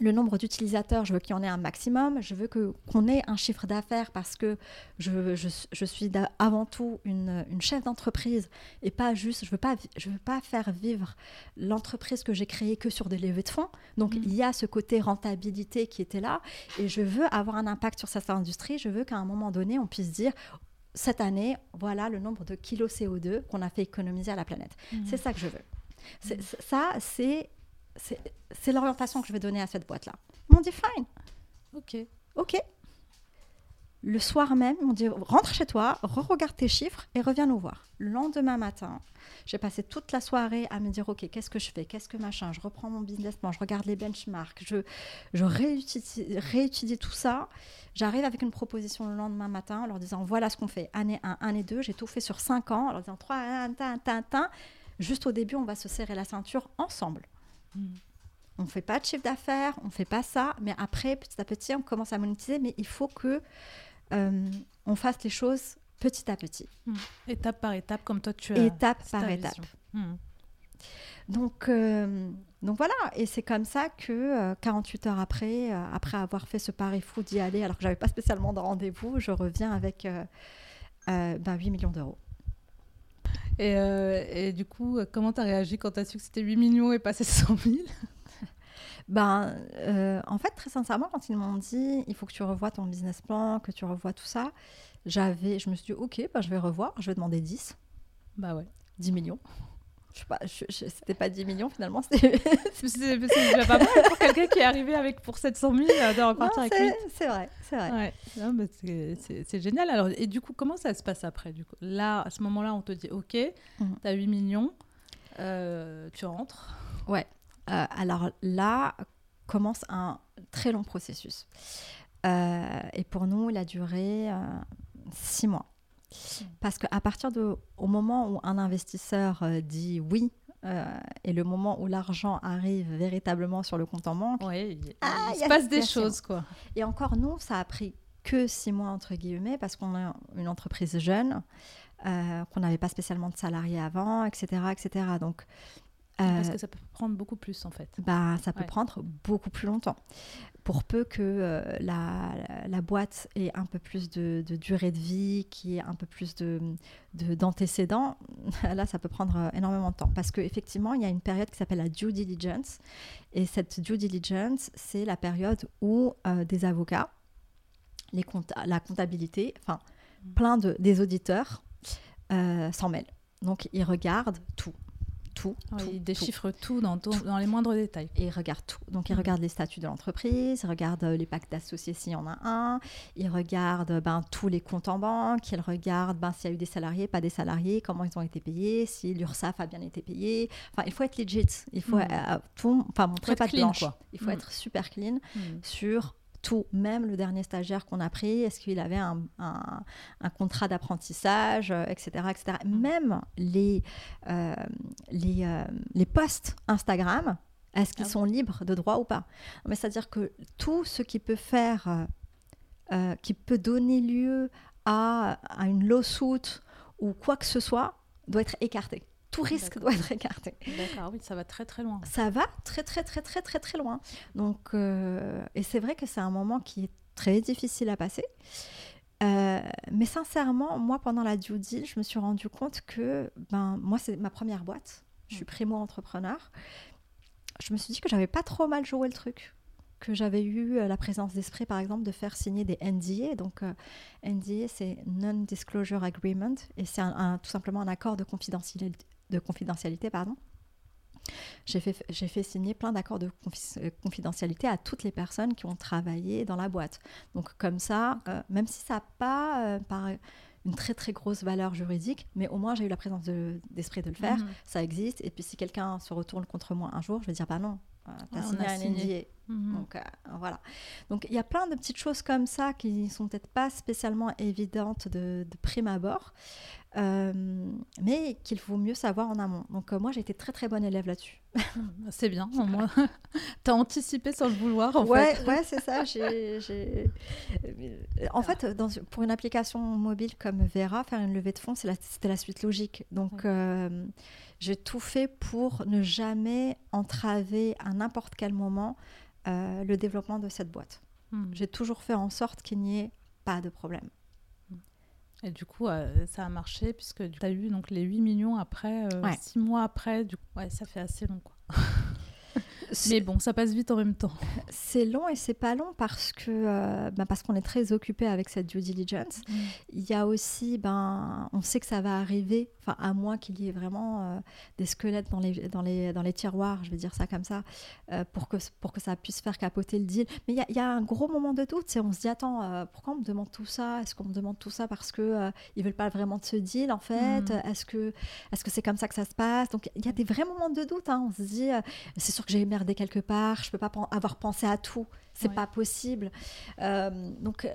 le nombre d'utilisateurs, je veux qu'il y en ait un maximum. Je veux que, qu'on ait un chiffre d'affaires parce que je, je, suis avant tout une, une chef d'entreprise et pas juste, je ne veux, pas, je veux pas faire vivre l'entreprise que j'ai créée que sur des levées de fonds. Donc mmh. il y a ce côté rentabilité qui était là et je veux avoir un impact sur cette industrie. Je veux qu'à un moment donné, on puisse dire cette année, voilà le nombre de kilos CO2 qu'on a fait économiser à la planète. Mmh. C'est ça que je veux. Mmh. Ça, c'est c'est l'orientation que je vais donner à cette boîte-là. Ils m'ont dit fine. Ok. Ok. Le soir même, ils m'ont dit rentre chez toi, re-regarde tes chiffres et reviens nous voir. Le lendemain matin, j'ai passé toute la soirée à me dire ok, qu'est-ce que je fais? Qu'est-ce que machin? Je reprends mon business plan, je regarde les benchmarks, je, je réétudie, tout ça. J'arrive avec une proposition le lendemain matin en leur disant voilà ce qu'on fait, année 1, année 2, j'ai tout fait sur 5 ans, en leur disant 3, 1, 1, 1, 1. Juste au début, on va se serrer la ceinture ensemble. On ne fait pas de chiffre d'affaires, on ne fait pas ça, mais après, petit à petit, on commence à monétiser, mais il faut que euh, on fasse les choses petit à petit. Hmm. Étape par étape, comme toi tu as. Étape par étape. Hmm. Donc, euh, donc voilà, et c'est comme ça que 48 euh, heures après, après avoir fait ce pari fou d'y aller, alors que j'avais pas spécialement de rendez-vous, je reviens avec ben, 8 millions d'euros. Euh, et, du coup, comment tu as réagi quand tu as su que c'était 8 millions et pas 100 000 ben, euh, en fait, très sincèrement, quand ils m'ont dit il faut que tu revoies ton business plan, que tu revoies tout ça, j'avais, je me suis dit ok, ben, je vais revoir, je vais demander 10. Bah ouais. 10 millions je sais pas, c'était pas 10 millions finalement. C'est déjà pas mal pour quelqu'un qui est arrivé avec pour 700 000 euh, de repartir avec 8. C'est vrai, c'est vrai. c'est génial. Alors, et du coup, comment ça se passe après du coup? Là, à ce moment-là, on te dit OK, mhm. tu as 8 millions, euh, tu rentres. Ouais. Euh, alors là, commence un très long processus. et pour nous, il a duré 6 mois. Parce qu'à partir de, au moment où un investisseur euh, dit oui, euh, et le moment où l'argent arrive véritablement sur le compte en banque, il, ah, se passe des choses. quoi. Et encore, nous, ça a pris que six mois, entre guillemets, parce qu'on est une entreprise jeune, euh, qu'on n'avait pas spécialement de salariés avant, etc. etc. Donc, parce que ça peut prendre beaucoup plus, en fait. Bah, ça peut prendre beaucoup plus longtemps pour peu que euh, la, la, boîte ait un peu plus de, durée de vie, qui ait un peu plus d'antécédents, de, là, ça peut prendre euh, énormément de temps. Parce qu'effectivement, il y a une période qui s'appelle la due diligence. Et cette due diligence, c'est la période où euh, des avocats, les la comptabilité, enfin, mmh. plein de, des auditeurs s'en mêlent. Donc, ils regardent tout tout. il déchiffre tout, dans, dans, les moindres détails. Et il regarde tout. Donc il regarde les statuts de l'entreprise, il regarde euh, les pactes d'associés s'il y en a un, il regarde ben, tous les comptes en banque, il regarde ben, s'il y a eu des salariés, pas des salariés, comment ils ont été payés, si l'URSSAF a bien été payé. Enfin, il faut être legit. Il faut mm. euh, tout, enfin, montrer pas de blanche. Il faut mm. être super clean sur tout, même le dernier stagiaire qu'on a pris, est-ce qu'il avait un, contrat d'apprentissage, etc., euh, etc. Mm. Même les, euh, les, euh, les posts Instagram, est-ce qu'ils ah sont libres de droit ou pas? Mais c'est-à-dire que tout ce qui peut faire, qui peut donner lieu à, à une lawsuit ou quoi que ce soit, doit être écarté tout risque doit être écarté. D'accord, oui, ça va très très loin. Ça va très très très très très très loin. Donc, euh, et c'est vrai que c'est un moment qui est très difficile à passer. mais sincèrement, moi, pendant la due deal, je me suis rendu compte que ben, moi, c'est ma première boîte. Je suis primo-entrepreneur. Je me suis dit que j'avais pas trop mal joué le truc que j'avais eu la présence d'esprit, par exemple, de faire signer des NDA. Donc, NDA, c'est Non-Disclosure Agreement, et c'est tout simplement un accord de confidentialité, de confidentialité pardon, j'ai fait, j'ai fait signer plein d'accords de euh, confidentialité à toutes les personnes qui ont travaillé dans la boîte. Donc comme ça, euh, même si ça n'a pas euh, une très très grosse valeur juridique, mais au moins j'ai eu la présence d'esprit de, le faire, mhm. ça existe. Et puis si quelqu'un se retourne contre moi un jour, je vais dire bah non, tu as signé un NDA. Mhm. Donc voilà. Donc il y a plein de petites choses comme ça qui sont peut-être pas spécialement évidentes de, de prime abord, euh, mais qu'il faut mieux savoir en amont. Donc euh, moi, j'ai été très très bonne élève là-dessus. c'est bien, au moins. tu as anticipé sans le vouloir, en ouais, fait. Ouais, c'est ça. En fait, dans, pour une application mobile comme Vera, faire une levée de fonds, c'était la, suite logique. Donc, euh, j'ai tout fait pour ne jamais entraver à n'importe quel moment le développement de cette boîte. Hmm. J'ai toujours fait en sorte qu'il n'y ait pas de problème. Et du coup, euh, ça a marché puisque tu as eu donc, les 8 millions après, 6 euh, mois après. Du coup, ouais, ça fait assez long. Quoi. Mais bon, ça passe vite en même temps. C'est long et c'est pas long parce que euh, ben parce qu'on est très occupé avec cette due diligence. Mm. Il y a aussi, ben, on sait que ça va arriver, enfin à moins qu'il y ait vraiment euh, des squelettes dans les, dans, les, dans les tiroirs, je vais dire ça comme ça, euh, pour, que, pour que ça puisse faire capoter le deal. Mais il y, y, a un gros moment de doute. On se dit, attends, pourquoi on me demande tout ça? Est-ce qu'on me demande tout ça parce qu'ils ils veulent pas vraiment de ce deal en fait? Mm. Est-ce que est-ce que c'est comme ça que ça se passe? Donc il y a des vrais moments de doute. Hein. On se dit, c'est sûr que j'ai quelque part, je peux pas avoir pensé à tout, c'est pas possible. Euh, donc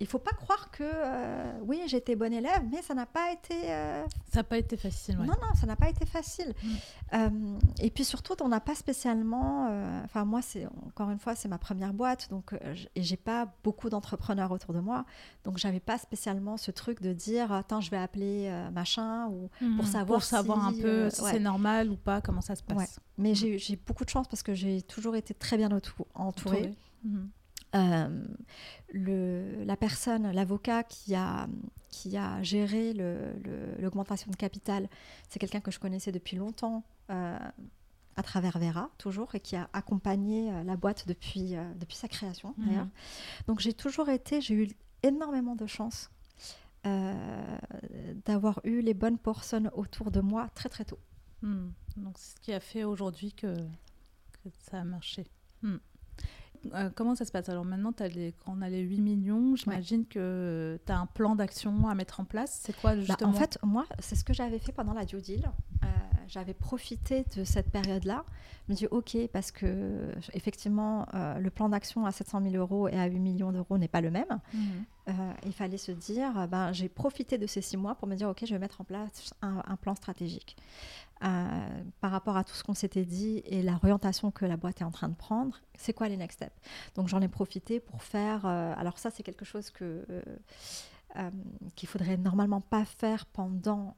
il faut pas croire que euh, oui j'étais bonne élève mais ça n'a pas été euh, ça n'a pas été facile non non ça n'a pas été facile mm. euh, et puis surtout on n'a pas spécialement enfin moi c'est encore une fois c'est ma première boîte donc et j'ai pas beaucoup d'entrepreneurs autour de moi donc j'avais pas spécialement ce truc de dire attends je vais appeler machin ou mm. pour savoir pour savoir un peu si c'est normal ou pas comment ça se passe mais mm. j'ai beaucoup de chance parce que j'ai toujours été très bien entourée mm-hmm. Euh, le, la personne, l'avocat qui a, qui a géré l'augmentation de capital, c'est quelqu'un que je connaissais depuis longtemps. Euh, à travers Vera, toujours, et qui a accompagné euh, la boîte depuis, depuis sa création, mhm. d'ailleurs. Donc j'ai toujours été, j'ai eu énormément de chance d'avoir eu les bonnes personnes autour de moi très très tôt. Hmm. Donc c'est ce qui a fait aujourd'hui que, que, ça a marché. Hmm. Euh, comment ça se passe? Alors maintenant, as les, quand on a les 8 millions, j'imagine que tu as un plan d'action à mettre en place. C'est quoi bah, justement? En fait, moi, c'est ce que j'avais fait pendant la due deal. Euh, j'avais profité de cette période-là. Je me dis OK, parce que effectivement, euh, le plan d'action à 700 000 euros et à 8 millions d'euros n'est pas le même. Mhm. il fallait se dire, ben, j'ai profité de ces six mois pour me dire OK, je vais mettre en place un plan stratégique. Euh, par rapport à tout ce qu'on s'était dit et l'orientation que la boîte est en train de prendre, c'est quoi les next steps? Donc j'en ai profité pour faire. Euh, alors ça, c'est quelque chose que euh, qu'il faudrait normalement pas faire pendant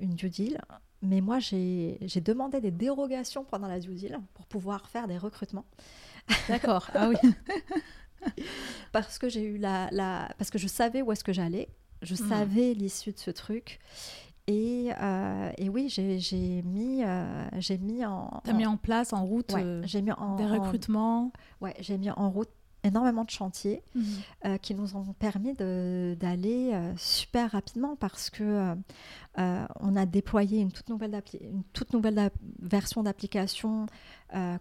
une due deal. Mais moi, j'ai demandé des dérogations pendant la due deal pour pouvoir faire des recrutements. D'accord. ah oui. parce que j'ai eu la, la, parce que je savais où est-ce que j'allais. Je hmm. savais l'issue de ce truc. Et, euh, et, oui, j'ai mis, euh, j'ai mis en. T'as mis en place, en route, euh, j'ai mis en, des recrutements. ouais, j'ai mis en route énormément de chantiers mhm. qui nous ont permis d'aller super rapidement parce que on a déployé une toute nouvelle, une toute nouvelle version d'application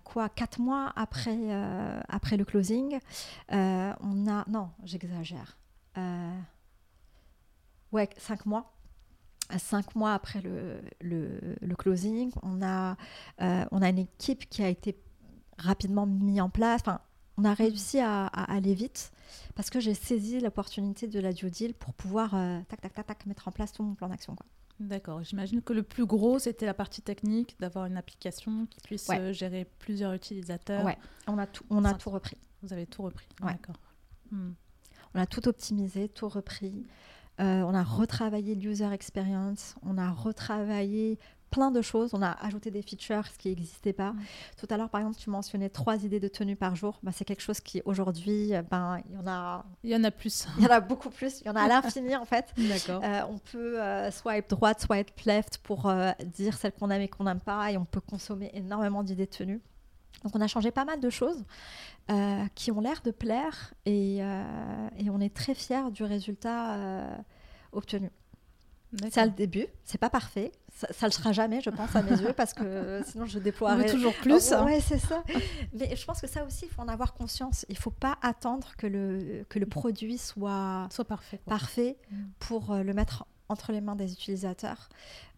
quoi quatre mois après, après le closing. on a non, j'exagère. ouais, cinq mois cinq mois après le, le, closing, on a, euh, on a une équipe qui a été rapidement mise en place. Enfin, on a réussi à, aller vite parce que j'ai saisi l'opportunité de la due deal pour pouvoir euh, tac, tac, tac, tac, mettre en place tout mon plan d'action. D'accord. J'imagine que le plus gros, c'était la partie technique, d'avoir une application qui puisse euh, gérer plusieurs utilisateurs. Ouais, on a tout, on a tout repris. Vous avez tout repris. D'accord. Hmm. On a tout optimisé, tout repris. Euh, on a retravaillé l'user experience, on a retravaillé plein de choses. On a ajouté des features qui n'existaient pas. Tout à l'heure, par exemple, tu mentionnais trois idées de tenue par jour. Ben, c'est quelque chose qui, aujourd'hui, ben, il y en a... Il y en a plus. Il y en a beaucoup plus. Il y en a à l'infini, en fait. D'accord. Euh, on peut euh, swipe droite, swipe left pour euh, dire celles qu'on aime et qu'on n'aime pas. Et on peut consommer énormément d'idées de tenue. Donc on a changé pas mal de choses euh, qui ont l'air de plaire et, euh, et on est très fiers du résultat euh, obtenu. C'est à le début, c'est pas parfait, ça, ça le sera jamais, je pense, à mes yeux, parce que sinon je déploierai toujours plus. Oh, hein. ouais, c'est ça. Mais je pense que ça aussi, il faut en avoir conscience. Il faut pas attendre que le, que le produit soit Soit parfait. quoi. parfait Mm. pour euh, le mettre entre les mains des utilisateurs.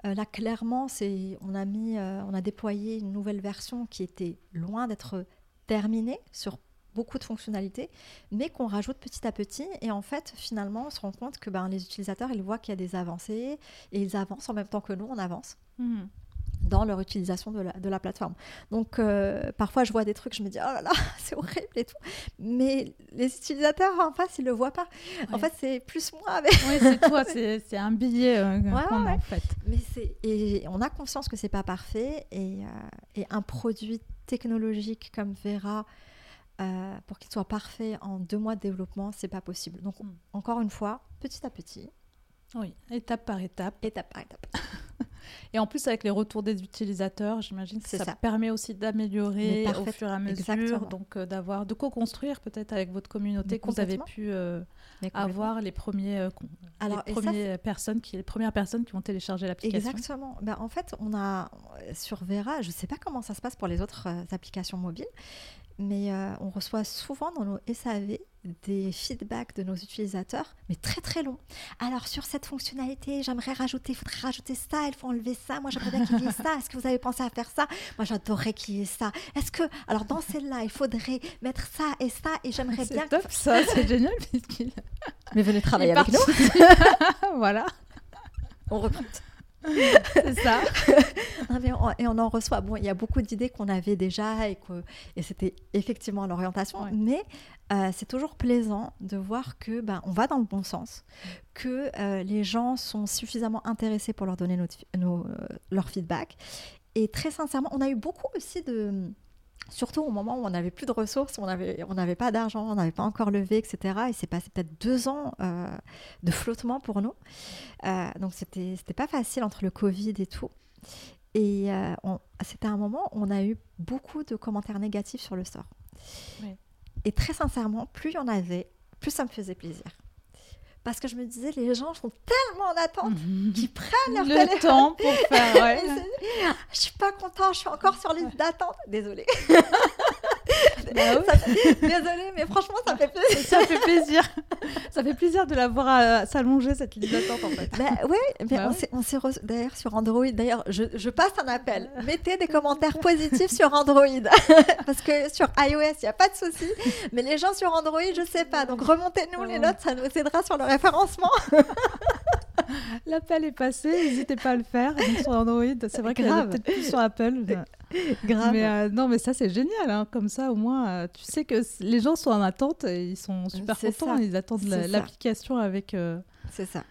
Euh, là, clairement, c'est on a mis, euh, on a déployé une nouvelle version qui était loin d'être terminée sur beaucoup de fonctionnalités, mais qu'on rajoute petit à petit. Et en fait, finalement, on se rend compte que ben, les utilisateurs, ils voient qu'il y a des avancées et ils avancent en même temps que nous, on avance Mhm. dans leur utilisation de la, de la plateforme. Donc euh, parfois je vois des trucs, je me dis oh là là, c'est horrible et tout. Mais les utilisateurs en face, ils le voient pas. En Ouais. fait, c'est plus moi avec. Oui, c'est toi, c'est un billet euh, ouais. a en fait. Mais et on a conscience que c'est pas parfait et, euh, et un produit technologique comme Vera. Euh, pour qu'il soit parfait en deux mois de développement, c'est pas possible. Donc, Mm. encore une fois, petit à petit, Oui, étape par étape. étape par étape. Et en plus, avec les retours des utilisateurs, j'imagine que ça, ça. permet aussi d'améliorer au fur et à mesure, exactement. donc euh, d'avoir de co-construire peut-être avec votre communauté que vous avez pu euh, avoir les premiers, Alors, les ça, premières personnes qui, les premières personnes qui vont télécharger l'application. Exactement. Ben, en fait, on a sur Vera, je ne sais pas comment ça se passe pour les autres applications mobiles, mais euh, on reçoit souvent dans nos SAV des feedbacks de nos utilisateurs, mais très très longs. Alors sur cette fonctionnalité, j'aimerais rajouter, il faudrait rajouter ça, il faut enlever ça. Moi j'aimerais bien qu'il y ait ça. Est-ce que vous avez pensé à faire ça? Moi j'adorerais qu'il y ait ça. Est-ce que alors dans celle-là, il faudrait mettre ça et ça et j'aimerais bien. C'est top ça, c'est génial puisqu'il Mais venez travailler il avec nous. voilà, On recrute. c'est ça. Non, mais on- et on en reçoit. Bon, il y a beaucoup d'idées qu'on avait déjà et, que, et c'était effectivement l'orientation, Ouais. mais euh, c'est toujours plaisant de voir que ben, on va dans le bon sens, que euh, les gens sont suffisamment intéressés pour leur donner notre, nos, euh, leur feedback. Et très sincèrement, on a eu beaucoup aussi de... Surtout au moment où on n'avait plus de ressources, on n'avait on pas d'argent, on n'avait pas encore levé, etc. Et c'est passé peut-être deux ans euh, de flottement pour nous. Euh, donc c'était pas facile entre le Covid et tout. Et euh, c'était un moment où on a eu beaucoup de commentaires négatifs sur le. Oui. Et très sincèrement, plus il y en avait, plus ça me faisait plaisir. Parce que je me disais, les gens sont tellement en attente qu'ils prennent leur le téléphone. temps pour faire. ouais. Je suis pas content, je suis encore sur liste d'attente. Désolée. Bah. Ça fait- Désolée, mais franchement, ça fait plaisir. Ça fait plaisir. Ça fait plaisir de la voir à- s'allonger cette liste d'attente en fait. Bah, ouais, mais Bah on ouais. s'est- reçu- d'ailleurs sur Android. D'ailleurs, je, je passe un appel. Mettez des commentaires positifs sur Android parce que sur iOS il n'y a pas de souci, mais les gens sur Android, je sais pas. Donc remontez-nous les notes, ça nous aidera sur le référencement. L'appel est passé, n'hésitez pas à le faire donc sur Android. C'est vrai qu'il y a peut-être plus sur Apple. Grave. Mais euh, non, mais ça c'est génial. hein. Comme ça, au moins, euh, tu sais que les gens sont en attente et ils sont super contents. ça. Ils attendent la- l'application avec. euh, C'est ça.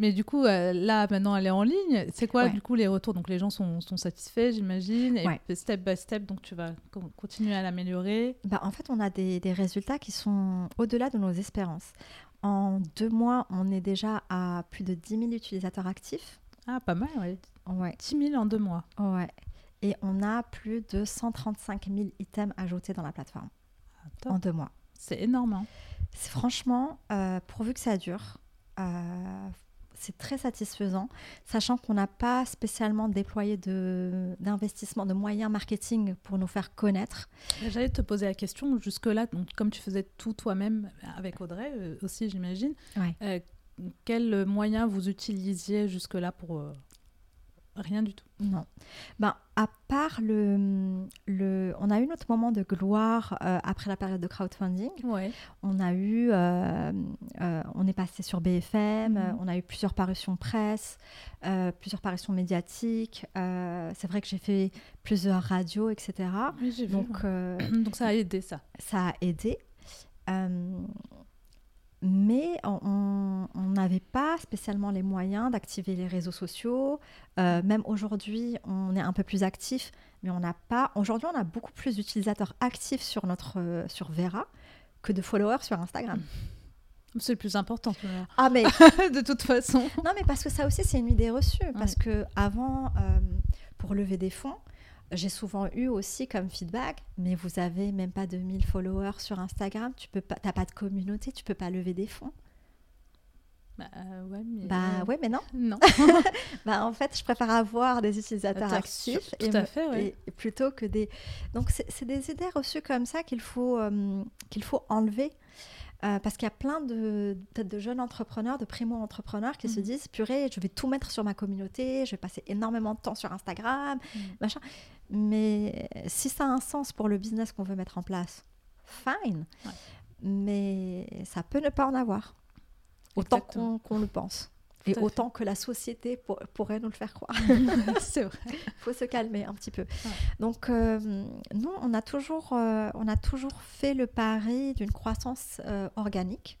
Mais du coup, là maintenant, elle est en ligne. C'est quoi Ouais. du coup les retours? Donc les gens sont, sont satisfaits, j'imagine. Et Ouais. step by step, donc tu vas co- continuer à l'améliorer. Bah, en fait, on a des, des résultats qui sont au-delà de nos espérances. En deux mois, on est déjà à plus de 10 000 utilisateurs actifs. Ah, pas mal, ouais. Ouais. 10 000 en deux mois. Ouais. Et on a plus de 135 000 items ajoutés dans la plateforme Ah, en deux mois. C'est énorme. hein. C'est franchement, euh, pourvu que ça dure, euh, c'est très satisfaisant, sachant qu'on n'a pas spécialement déployé d'investissement, de, moyens marketing pour nous faire connaître. J'allais te poser la question jusque-là, donc comme tu faisais tout toi-même avec Audrey euh, aussi, j'imagine, Ouais. quels moyens vous utilisiez jusque-là pour rien du tout Non. Ben, à part le, le... On a eu notre moment de gloire euh, après la période de crowdfunding. Ouais. On a eu... euh, euh, on est passé sur BFM, Mhm. on a eu plusieurs parutions presse, plusieurs parutions médiatiques. c'est vrai que j'ai fait plusieurs radios, etc. Oui. Donc, Donc ça a aidé ça. ça a aidé. Mais on n'avait pas spécialement les moyens d'activer les réseaux sociaux. Euh, même aujourd'hui, on est un peu plus actif, mais on n'a pas. Aujourd'hui, on a beaucoup plus d'utilisateurs actifs sur notre euh, sur Vera que de followers sur Instagram. C'est le plus important. Ah mais de toute façon. Non mais parce que ça aussi c'est une idée reçue parce que avant euh, pour lever des fonds, j'ai souvent eu aussi comme feedback, mais vous avez même pas 2000 followers sur Instagram, tu peux pas, t'as pas de communauté, tu peux pas lever des fonds. Bah ouais, mais bah euh, ouais, mais non. Non. bah en fait, je préfère avoir des utilisateurs actifs et, à fait, et, plutôt que des. Donc c'est des idées reçues comme ça qu'il faut euh, qu'il faut enlever. Euh, parce qu'il y a plein de, de jeunes entrepreneurs, de primo-entrepreneurs qui se mhm. disent purée, je vais tout mettre sur ma communauté, je vais passer énormément de temps sur Instagram, mhm. machin. Mais si ça a un sens pour le business qu'on veut mettre en place, fine. Mais ça peut ne pas en avoir. Autant qu'on le pense. Et autant que la société pourrait nous le faire croire. c'est vrai. Il faut se calmer un petit peu. Donc, euh, nous, on a, toujours, euh, on a toujours fait le pari d'une croissance euh, organique.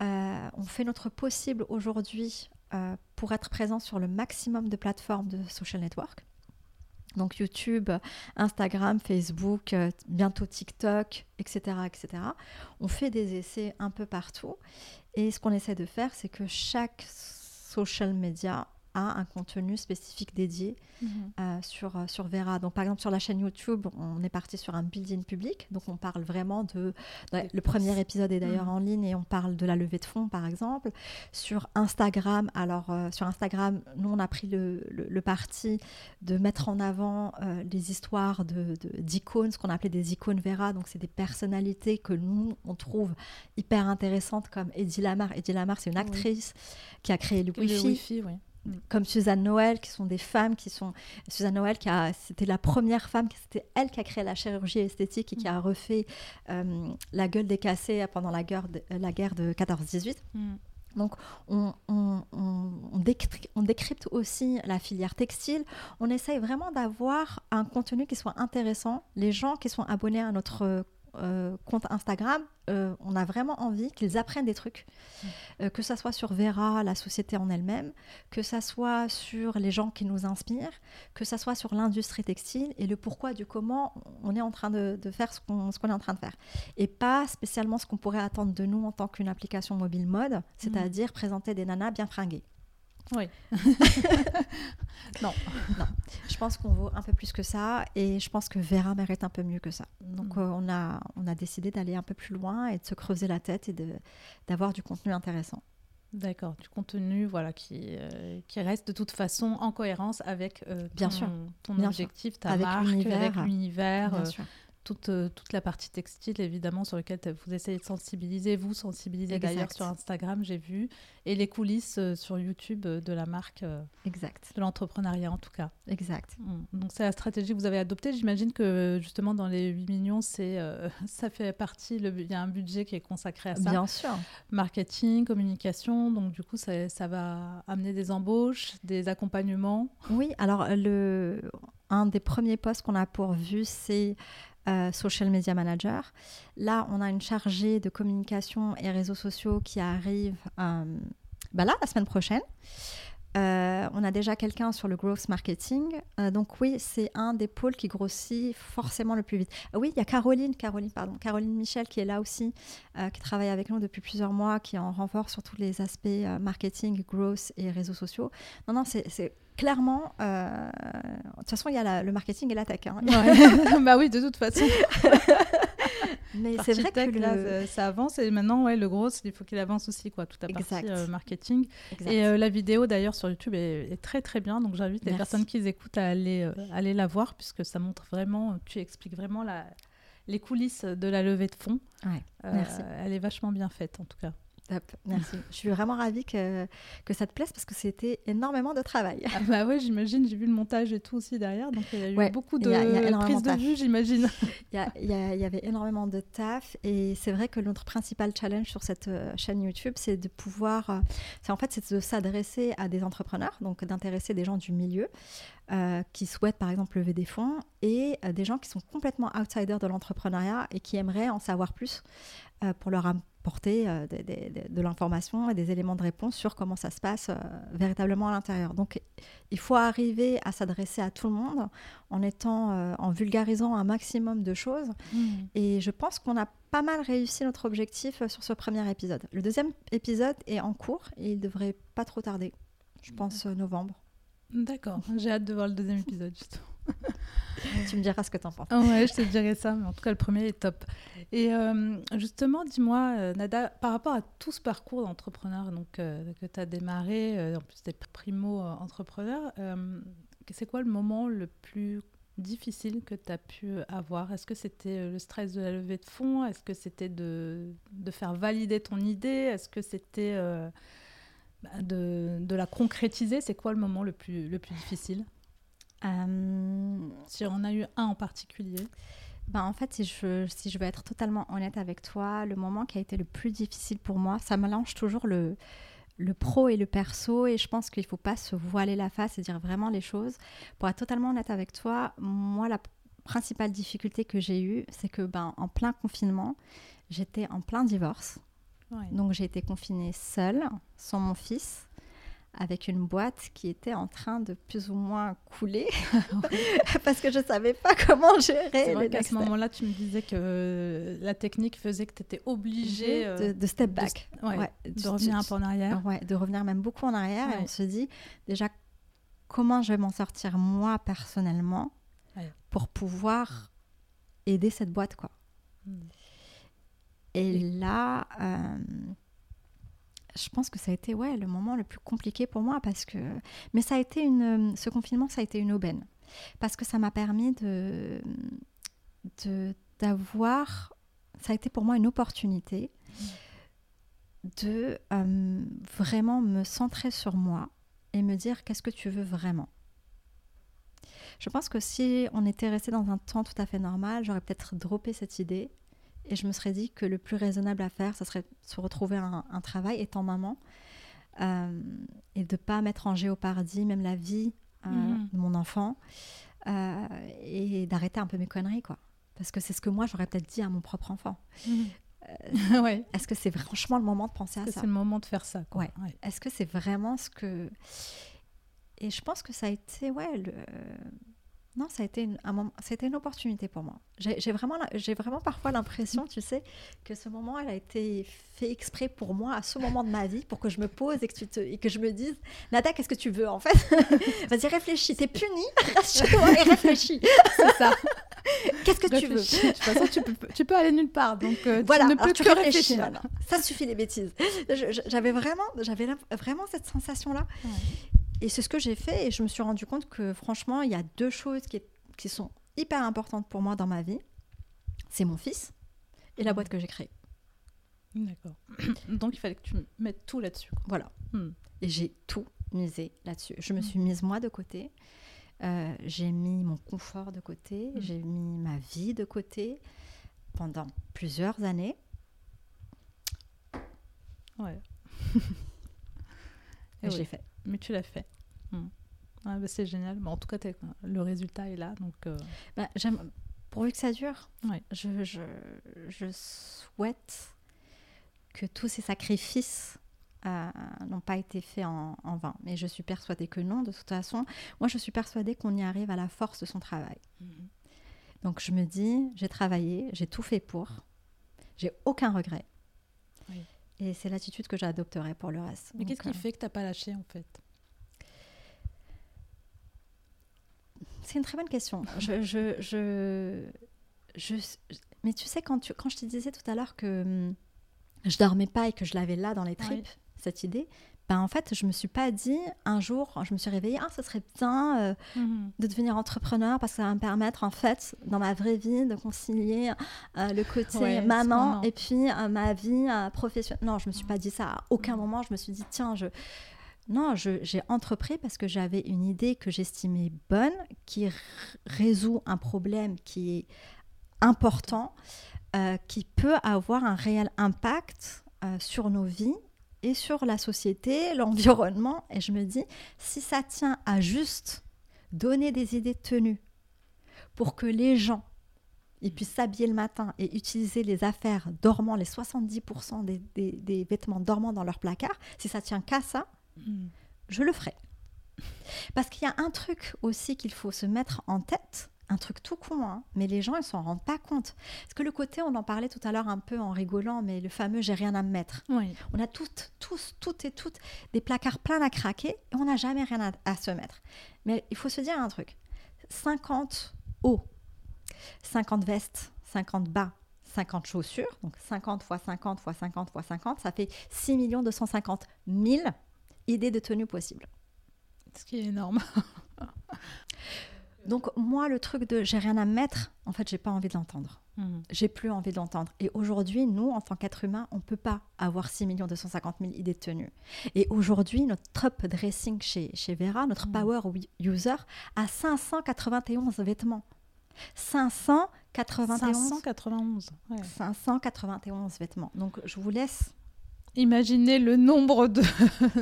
on fait notre possible aujourd'hui pour être présent sur le maximum de plateformes de social network. Donc YouTube, Instagram, Facebook, bientôt TikTok, etc., etc. On fait des essais un peu partout. Et ce qu'on essaie de faire, c'est que chaque social media a un contenu spécifique dédié mhm. euh, sur, euh, sur Vera. Donc, par exemple, sur la chaîne YouTube, on est parti sur un building public. Donc, on parle vraiment de. le premier épisode est d'ailleurs mhm. en ligne et on parle de la levée de fonds, par exemple. Sur Instagram, alors, euh, sur Instagram, nous, on a pris le, le, parti de mettre en avant les histoires d'icônes, de, ce qu'on appelait des icônes Vera. Donc, c'est des personnalités que nous, on trouve hyper intéressantes, comme Eddie Lamar. Eddie Lamar, c'est une actrice qui a créé le Wi-Fi. oui comme Suzanne Noël, qui sont des femmes qui sont. Suzanne Noël, qui a, c'était la première femme, c'était elle qui a créé la chirurgie esthétique et qui a refait euh, la gueule décassée pendant la guerre de, la guerre de 14-18. Mm. Donc, on, on, on, décrypte, aussi la filière textile. On essaye vraiment d'avoir un contenu qui soit intéressant. Les gens qui sont abonnés à notre euh, compte Instagram, euh, on a vraiment envie qu'ils apprennent des trucs, mm. euh, que ça soit sur Vera, la société en elle-même, que ça soit sur les gens qui nous inspirent, que ça soit sur l'industrie textile et le pourquoi du comment on est en train de, faire ce qu'on est en train de faire. Et pas spécialement ce qu'on pourrait attendre de nous en tant qu'une application mobile mode, c'est-à-dire mm. présenter des nanas bien fringuées. Oui. non. non. Je pense qu'on vaut un peu plus que ça et je pense que Vera mérite un peu mieux que ça. Donc mm. euh, on, a, on a décidé d'aller un peu plus loin et de se creuser la tête et d'avoir du contenu intéressant. D'accord, du contenu voilà, qui, euh, qui reste de toute façon en cohérence avec euh, ton, Bien sûr. ton objectif, ta avec marque, avec l'univers, toute, euh, toute la partie textile, évidemment, sur laquelle vous essayez de sensibiliser, vous sensibiliser d'ailleurs sur Instagram, j'ai vu, et les coulisses euh, sur YouTube euh, de la marque, exact. de l'entrepreneuriat en tout cas. Exact. Mm. Donc c'est la stratégie que vous avez adoptée. J'imagine que justement dans les 8 millions, c'est, ça fait partie, il y a un budget qui est consacré à ça. Bien sûr. Marketing, communication, donc du coup ça, ça va amener des embauches, des accompagnements. Oui, alors le, un des premiers postes qu'on a pourvu, c'est euh, social Media Manager. Là, on a une chargée de communication et réseaux sociaux qui arrive euh, bah là, la semaine prochaine. Euh, on a déjà quelqu'un sur le growth marketing. donc oui, c'est un des pôles qui grossit forcément le plus vite. oui, il y a Caroline, Caroline, pardon, Caroline Michel qui est là aussi, qui travaille avec nous depuis plusieurs mois, qui en renfort sur tous les aspects marketing, growth et réseaux sociaux. Non, non, c'est clairement, euh, de toute façon, il y a le marketing et la tech. Hein. bah oui, de toute façon. Mais c'est vrai que là, ça avance et maintenant, ouais, le gros, il faut qu'il avance aussi, quoi, toute la partie euh, marketing. Et euh, la vidéo, d'ailleurs, sur YouTube est, très, très bien. Donc, j'invite les personnes qui écoutent à aller, aller la voir puisque ça montre vraiment, tu expliques vraiment la, les coulisses de la levée de fonds. merci. Elle est vachement bien faite, en tout cas. Top, merci. je suis vraiment ravie que, que ça te plaise parce que c'était énormément de travail. Ah bah ouais, j'imagine, j'ai vu le montage et tout aussi derrière, donc il y a eu beaucoup de prises de, vue, j'imagine. Il y, y, avait énormément de taf et c'est vrai que notre principal challenge sur cette euh, chaîne YouTube, c'est de pouvoir, euh, c'est en fait, c'est de s'adresser à des entrepreneurs, donc d'intéresser des gens du milieu euh, qui souhaitent par exemple lever des fonds et des gens qui sont complètement outsiders de l'entrepreneuriat et qui aimeraient en savoir plus pour leur apporter euh, de l'information et des éléments de réponse sur comment ça se passe euh, véritablement à l'intérieur. Donc il faut arriver à s'adresser à tout le monde en étant euh, en vulgarisant un maximum de choses. Mmh. Et je pense qu'on a pas mal réussi notre objectif sur ce premier épisode. Le deuxième épisode est en cours et il devrait pas trop tarder. Je pense novembre. D'accord, j'ai hâte de voir le deuxième épisode justement. Tu me diras ce que tu en penses. ouais, je te dirai ça, mais en tout cas, le premier est top. Et euh, justement, dis-moi, euh, Nada, par rapport à tout ce parcours d'entrepreneur euh, que tu as démarré, en plus, tu es primo-entrepreneur, c'est quoi le moment le plus difficile que tu as pu avoir? Est-ce que c'était le stress de la levée de fonds? Est-ce que c'était de, de, faire valider ton idée? Est-ce que c'était bah, de, de, la concrétiser? C'est quoi le moment le plus, le plus difficile? Euh, si on a eu un en particulier ben en fait, si je, si je veux être totalement honnête avec toi, le moment qui a été le plus difficile pour moi, ça mélange toujours le, le pro et le perso et je pense qu'il ne faut pas se voiler la face et dire vraiment les choses. Pour être totalement honnête avec toi, moi, la principale difficulté que j'ai eue, c'est que ben, en plein confinement, j'étais en plein divorce. Donc j'ai été confinée seule, sans mon fils avec une boîte qui était en train de plus ou moins couler parce que je ne savais pas comment gérer. C'est vrai qu'à ce moment-là, tu me disais que la technique faisait que tu étais obligée de, de, step back, de, ouais, de revenir un peu en arrière. Ouais, de revenir même beaucoup en arrière et on se dit déjà comment je vais m'en sortir moi personnellement pour pouvoir aider cette boîte quoi. Hmm. Et, là. Euh, je pense que ça a été le moment le plus compliqué pour moi parce que mais ça a été une ce confinement ça a été une aubaine parce que ça m'a permis de d'avoir ça a été pour moi une opportunité de euh, vraiment me centrer sur moi et me dire qu'est-ce que tu veux vraiment. Je pense que si on était resté dans un temps tout à fait normal, j'aurais peut-être droppé cette idée et je me serais dit que le plus raisonnable à faire, ce serait se retrouver un, travail étant maman euh, et de ne pas mettre en géopardie même la vie euh, mhm. de mon enfant euh, et d'arrêter un peu mes conneries, quoi. Parce que c'est ce que moi, j'aurais peut-être dit à mon propre enfant. Mhm. ouais. Est-ce que c'est franchement le moment de penser à ça C'est le moment de faire ça. Quoi? Ouais. Est-ce que c'est vraiment ce que... Et je pense que ça a été, ouais, le non, ça a été une, un moment, c'était une opportunité pour moi. J'ai vraiment, j'ai vraiment parfois l'impression, tu sais, que ce moment, elle a été fait exprès pour moi à ce moment de ma vie, pour que je me pose et que, et que je me dise, Nada, qu'est-ce que tu veux en fait? Vas-y, réfléchis. T'es punie, et réfléchis. C'est ça. Qu'est-ce que tu veux? De toute façon, tu peux, tu peux aller nulle part, donc euh, voilà, tu ne peux que réfléchir. Ça suffit les bêtises. J'avais vraiment, j'avais vraiment cette sensation-là. Et c'est ce que j'ai fait et je me suis rendu compte que franchement, il y a deux choses qui, qui sont hyper importantes pour moi dans ma vie. C'est mon fils et la boîte que j'ai créée. D'accord. Donc il fallait que tu mettes tout là-dessus. Voilà. Hmm. Et j'ai tout misé là-dessus. Je me suis mise moi de côté. Euh, j'ai mis mon confort de côté. Hmm. J'ai mis ma vie de côté pendant plusieurs années. Ouais. et, j'ai fait. Mais tu l'as fait. Hmm. bah, c'est génial. Mais en tout cas, le résultat est là. Donc, euh... bah, pourvu que ça dure, ouais. je, je, je, souhaite que tous ces sacrifices euh, n'ont pas été faits en, en, vain. Mais je suis persuadée que non. De toute façon, moi, je suis persuadée qu'on y arrive à la force de son travail. Mhm. Donc, je me dis, j'ai travaillé, j'ai tout fait pour. J'ai aucun regret. Et c'est l'attitude que j'adopterai pour le reste. Mais qu'est-ce qui euh, fait que tu n'as pas lâché en fait? C'est une très bonne question. je, je, je, je, mais tu sais, quand, tu, quand je te disais tout à l'heure que hum, je dormais pas et que je l'avais là dans les tripes, cette idée, ben en fait, je me suis pas dit un jour, je me suis réveillée, ah, ça serait bien euh, mhm. de devenir entrepreneur parce que ça va me permettre, en fait, dans ma vraie vie, de concilier euh, le côté maman et puis euh, ma vie professionnelle. Non, je me suis pas dit ça. À aucun moment, je me suis dit, tiens, je. Non, j'ai entrepris parce que j'avais une idée que j'estimais bonne, qui résout un problème qui est important, qui peut avoir un réel impact sur nos vies et sur la société, l'environnement. Et je me dis, si ça tient à juste donner des idées tenues pour que les gens ils puissent s'habiller le matin et utiliser les affaires dormant, les 70% des, des, des, vêtements dormants dans leur placard, si ça tient qu'à ça, mm. je le ferai. Parce qu'il y a un truc aussi qu'il faut se mettre en tête, un truc tout con, hein, mais les gens, ils s'en rendent pas compte. Parce que le côté, on en parlait tout à l'heure un peu en rigolant, mais le fameux j'ai rien à me mettre. On a toutes, tous, toutes et toutes des placards pleins à craquer et on n'a jamais rien à, se mettre. Mais il faut se dire un truc 50 hauts, 50 vestes, 50 bas, 50 chaussures, donc 50 x 50 x 50 x 50, ça fait 6 250 000 idées de tenues possibles. Ce qui est énorme. Donc moi, le truc de j'ai rien à mettre, en fait, j'ai pas envie de l'entendre. Hmm. J'ai plus envie de l'entendre. Et aujourd'hui, nous, en tant qu'être humain, on peut pas avoir 6 250 000 idées de tenue. Et aujourd'hui, notre top dressing chez, chez Vera, notre hmm. power user, a 591 vêtements. 591. 591. 591 vêtements. Donc je vous laisse. Imaginer le nombre de,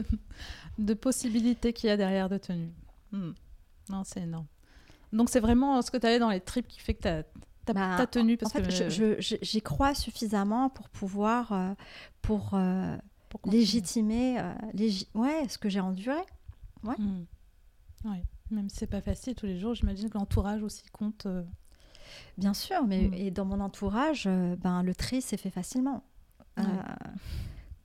de possibilités qu'il y a derrière de tenues. Hmm. Non, c'est énorme. Donc c'est vraiment ce que tu avais dans les tripes qui fait que tu as, bah, tenu. Parce en fait, que... j'y crois suffisamment pour pouvoir euh, pour, euh, légitimer euh, ouais, ce que j'ai enduré. Ouais. Hmm. ouais. Même si c'est pas facile tous les jours, j'imagine que l'entourage aussi compte. Bien sûr, mais hmm. et dans mon entourage, ben, le tri s'est fait facilement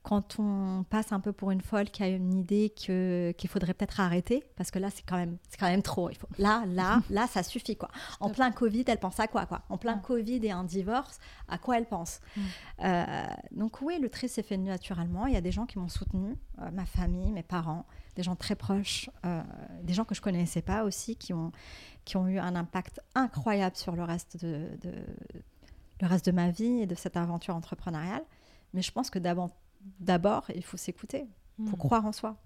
quand on passe un peu pour une folle qui a une idée que qu'il faudrait peut-être arrêter parce que là c'est quand même c'est quand même trop il faut. Là là là ça suffit quoi. En plein covid elle pense à quoi quoi? En plein covid et un divorce à quoi elle pense? Mm. euh, donc oui le tri s'est fait naturellement. Il y a des gens qui m'ont soutenu euh, ma famille mes parents des gens très proches euh, des gens que je connaissais pas aussi qui ont qui ont eu un impact incroyable sur le reste de, de le reste de ma vie et de cette aventure entrepreneuriale. Mais je pense que d'abord d'abord, il faut s'écouter, il faut hmm. croire en soi.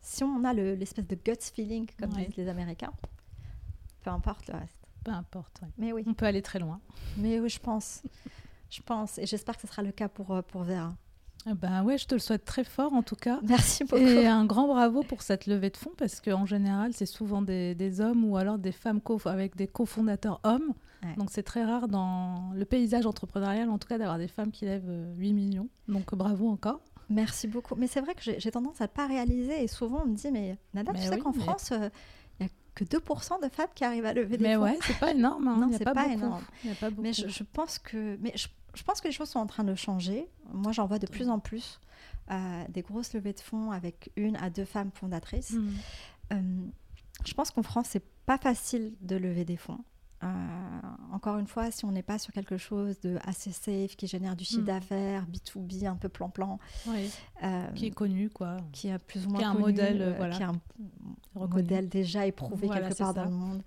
Si on a l'espèce de gut feeling, comme disent les Américains, peu importe le reste. Peu importe, Mais oui. On peut aller très loin. Mais oui, je pense. je pense. Et j'espère que ce sera le cas pour, euh, pour Vera. Ben ouais, je te le souhaite très fort en tout cas. Merci beaucoup. Et un grand bravo pour cette levée de fonds parce qu'en général, c'est souvent des, des, hommes ou alors des femmes avec des cofondateurs hommes. Donc c'est très rare dans le paysage entrepreneurial, en tout cas, d'avoir des femmes qui lèvent 8 euh, millions. Donc bravo encore. Merci beaucoup. Mais c'est vrai que j'ai tendance à ne pas réaliser et souvent on me dit, mais Nada, tu sais qu'en France, il n'y a que 2% de femmes qui arrivent à lever des mais fonds. Mais ouais, c'est pas énorme. Hein. Non, c'est pas, énorme. Mais je, pense que... Mais je, pense que les choses sont en train de changer. Moi, j'en vois de plus en plus euh, des grosses levées de fonds avec une à deux femmes fondatrices. Hmm. Euh, je pense qu'en France, c'est pas facile de lever des fonds. Euh, encore une fois, si on n'est pas sur quelque chose de assez safe, qui génère du chiffre mm. d'affaires, B2B, un peu plan-plan. Euh, qui est connu, quoi. Qui a plus ou moins qui un modèle, euh, voilà. Qui a un modèle déjà éprouvé quelque part dans le monde.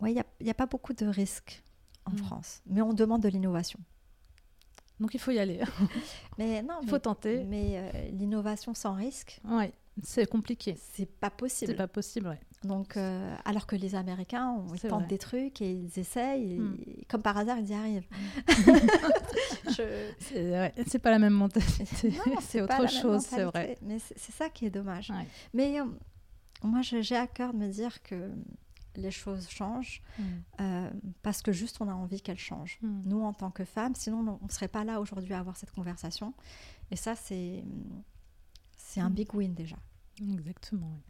Oui, il n'y a, pas beaucoup de risques en mm. France, mais on demande de l'innovation. Donc il faut y aller. mais non, il faut tenter. Mais l'innovation sans risque. Oui, c'est compliqué. C'est pas possible. C'est pas possible, ouais. Donc, euh, alors que les Américains, ils tentent des trucs et ils essayent, hmm. comme par hasard, ils y arrivent. C'est pas la même mentalité, c'est autre chose, c'est vrai. Mais c'est ça qui est dommage. Mais euh, moi, j'ai à cœur de me dire que les choses changent hmm. euh, parce que juste on a envie qu'elles changent. Hmm. Nous, en tant que femmes, sinon on ne serait pas là aujourd'hui à avoir cette conversation. Et ça, c'est un big win déjà. Exactement.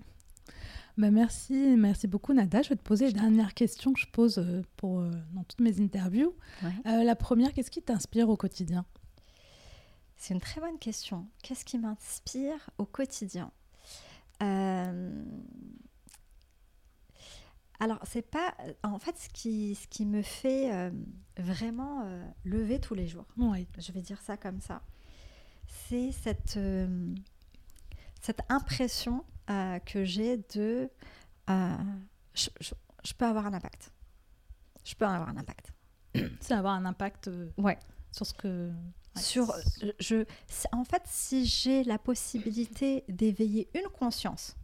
Bah, merci, merci beaucoup Nada. Je vais te poser les dernières questions que je pose euh, pour, euh, dans toutes mes interviews. Euh, la première, qu'est-ce qui t'inspire au quotidien? C'est une très bonne question. Qu'est-ce qui m'inspire au quotidien? Alors, c'est pas. En fait, ce qui, ce qui me fait vraiment lever tous les jours, je vais dire ça comme ça, c'est cette, cette impression euh, que j'ai de euh, je, peux avoir un impact. Je peux avoir un impact. C'est avoir un impact euh, ouais. sur ce que. sur, je, en fait, si j'ai la possibilité d'éveiller une conscience,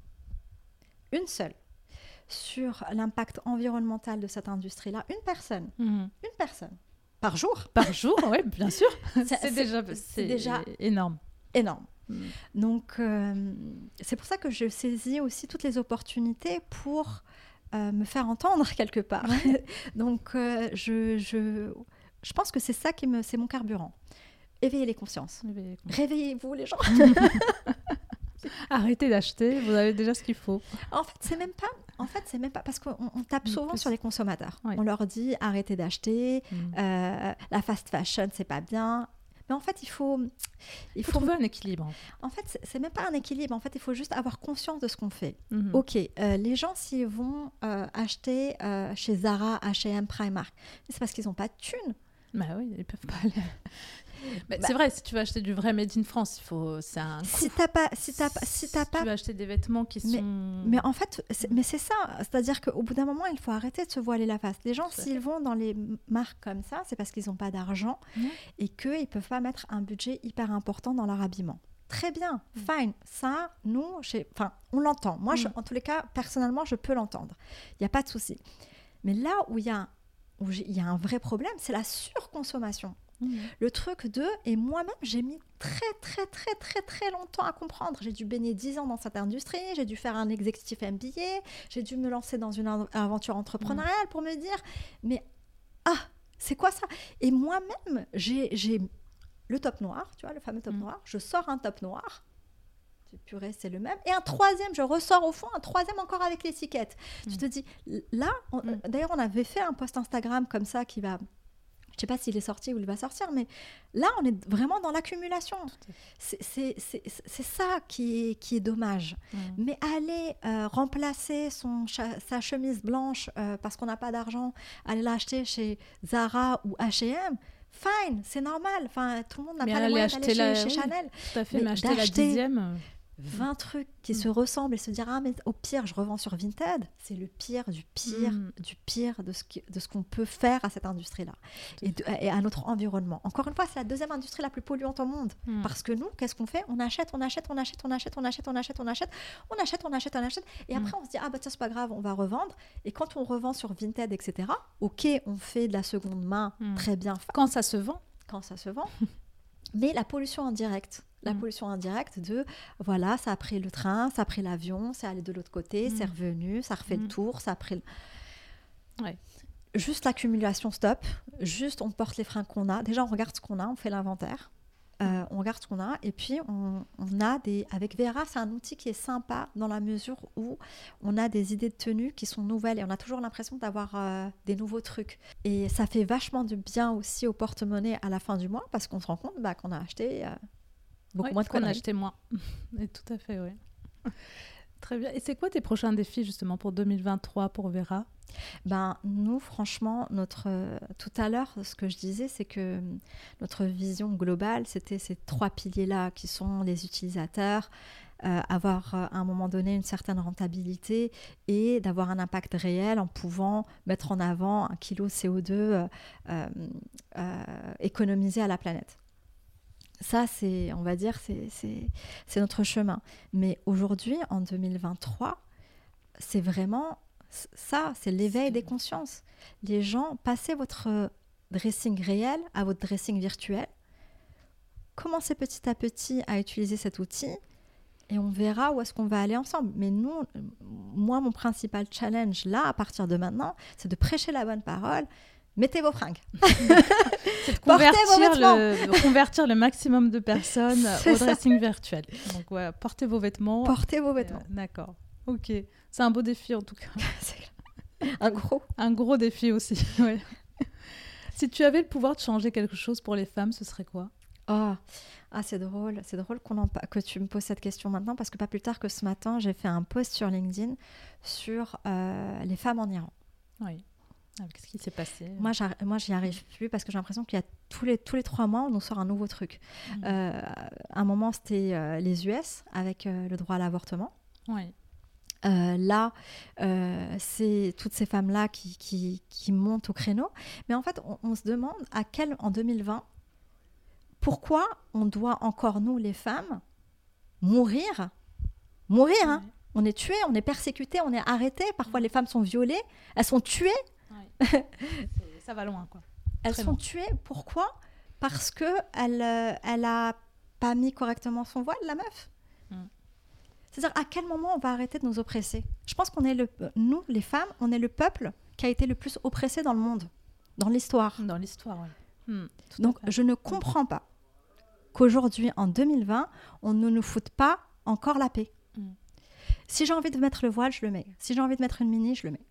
une seule, sur l'impact environnemental de cette industrie-là, une personne, mhm. une personne, par jour. Par jour, oui, bien sûr. C'est déjà, déjà énorme. Énorme. Mm. Donc, euh, c'est pour ça que je saisis aussi toutes les opportunités pour me faire entendre quelque part. Donc, je, je, je, pense que c'est ça qui me, c'est mon carburant. Éveillez les consciences. Réveillez-vous les gens. Arrêtez d'acheter, vous avez déjà ce qu'il faut. En fait, c'est même pas. En fait, c'est même pas parce qu'on tape souvent sur les consommateurs. On leur dit arrêtez d'acheter, mm. euh, la fast fashion c'est pas bien. Mais en fait, il faut, il faut, trouver un équilibre. En fait, c'est même pas un équilibre. En fait, il faut juste avoir conscience de ce qu'on fait. Mm-hmm. Ok, euh, les gens s'ils vont euh, acheter chez Zara, H&M, Primark, c'est parce qu'ils n'ont pas de thunes. Bah oui, ils peuvent pas aller. Bah, c'est vrai, si tu veux acheter du vrai made in France, il faut. C'est un. Si t'as pas, si t'as pas, si t'as pas. Tu veux acheter des vêtements qui mais, sont. Mais en fait, mais c'est ça. C'est-à-dire qu'au bout d'un moment, il faut arrêter de se voiler la face. Les gens, s'ils vont dans les marques comme ça, c'est parce qu'ils n'ont pas d'argent et qu'ils peuvent pas mettre un budget hyper important dans leur habillement. Très bien, mm. fine. Ça, nous, enfin, on l'entend. Moi, je, mm. en tous les cas, personnellement, je peux l'entendre. Il n'y a pas de souci. Mais là où il y a où il y a un vrai problème, c'est la surconsommation. Mmh. Le truc de, et moi-même, j'ai mis très, très, très, très, très longtemps à comprendre. J'ai dû baigner 10 ans dans cette industrie, j'ai dû faire un executive MBA, j'ai dû me lancer dans une aventure entrepreneuriale pour me dire, mais ah, c'est quoi ça? Et moi-même, j'ai le top noir, tu vois, le fameux top mmh. noir. Je sors un top noir. Purée, c'est le même. Et un troisième, je ressors au fond, un troisième encore avec l'étiquette. Tu te dis, là, d'ailleurs, on avait fait un post Instagram comme ça qui va je ne sais pas s'il est sorti ou il va sortir, mais là, on est vraiment dans l'accumulation. C'est ça qui est, qui est dommage. Mm. Mais aller euh, remplacer son, sa chemise blanche euh, parce qu'on n'a pas d'argent, aller l'acheter chez Zara ou H&M, fine, c'est normal. Enfin, tout le monde n'a pas les moyens d'aller chez, Chanel. Tout à fait, mais, acheter la dixième... Euh, 20 trucs qui se ressemblent et se dire ah mais au pire je revends sur Vinted. C'est le pire du pire mm. du pire de ce de ce qu'on peut faire à cette industrie là et, à notre environnement. Encore une fois c'est la deuxième industrie la plus polluante au monde. Mm. parce que nous qu'est-ce qu'on fait? On achète on achète on achète on achète on achète on achète on achète on achète on achète on achète. Et mm. après on se dit ah bah ça c'est pas grave on va revendre. Et quand on revend sur Vinted etc ok on fait de la seconde main très bien. Quand ça se vend. Quand ça se vend. Mais la pollution indirecte la mm. pollution indirecte de voilà, ça a pris le train, ça a pris l'avion, c'est allé de l'autre côté, c'est mm. revenu, ça refait le mm. tour, ça a pris. Juste l'accumulation stop, juste on porte les freins qu'on a. Déjà, on regarde ce qu'on a, on fait l'inventaire. Euh, on regarde ce qu'on a et puis on, a des avec Vera c'est un outil qui est sympa dans la mesure où on a des idées de tenue qui sont nouvelles et on a toujours l'impression d'avoir euh, des nouveaux trucs et ça fait vachement du bien aussi au porte-monnaie à la fin du mois parce qu'on se rend compte bah, qu'on a acheté euh, Beaucoup moins de qu'on a acheté moins. Et tout à fait, oui. Très bien. Et c'est quoi tes prochains défis justement pour 2023 pour Vera? Ben, nous, franchement, notre, tout à l'heure, ce que je disais, c'est que notre vision globale, c'était ces trois piliers-là qui sont les utilisateurs, euh, avoir euh, à un moment donné une certaine rentabilité et d'avoir un impact réel en pouvant mettre en avant un kilo CO2 euh, économisé à la planète. Ça, c'est, on va dire, c'est notre chemin. Mais aujourd'hui, en 2023, c'est vraiment ça, c'est l'éveil des consciences. Les gens, passez votre dressing réel à votre dressing virtuel. Commencez petit à petit à utiliser cet outil et on verra où est-ce qu'on va aller ensemble. Mais nous, moi, mon principal challenge là, à partir de maintenant, c'est de prêcher la bonne parole mettez vos fringues. C'est de convertir le, convertir le maximum de personnes au dressing virtuel. Donc voilà, portez vos vêtements. Portez vos vêtements. Euh, d'accord. Ok. C'est un beau défi en tout cas. un gros. Un gros défi aussi. si tu avais le pouvoir de changer quelque chose pour les femmes, ce serait quoi? Oh. Ah, c'est drôle, c'est drôle qu'on en... que tu me poses cette question maintenant parce que pas plus tard que ce matin, j'ai fait un post sur LinkedIn sur euh, les femmes en Iran. Oui. Ah, qu'est-ce qui s'est passé Moi, moi, j'y arrive plus parce que j'ai l'impression qu'il y a tous les, tous les trois mois, on nous sort un nouveau truc. Mmh. Euh, un moment, c'était euh, les US avec euh, le droit à l'avortement. Oui. là, c'est toutes ces femmes-là qui, qui, qui, montent au créneau. Mais en fait, on, se demande à quel, en 2020, pourquoi on doit encore, nous, les femmes, mourir? Mourir, hein On est tués, on est persécutés, on est arrêtés. Parfois, les femmes sont violées, elles sont tuées ça va loin, quoi. Elles sont tuées. Pourquoi? Parce que elle, euh, elle a pas mis correctement son voile, la meuf? Hmm. C'est-à-dire à quel moment on va arrêter de nous oppresser? Je pense qu'on est le, nous, les femmes, on est le peuple qui a été le plus oppressé dans le monde, dans l'histoire. Dans l'histoire, oui. Hmm, Donc je ne comprends pas qu'aujourd'hui, en 2020, on ne nous foute pas encore la paix. Hmm. Si j'ai envie de mettre le voile, je le mets. Si j'ai envie de mettre une mini, je le mets.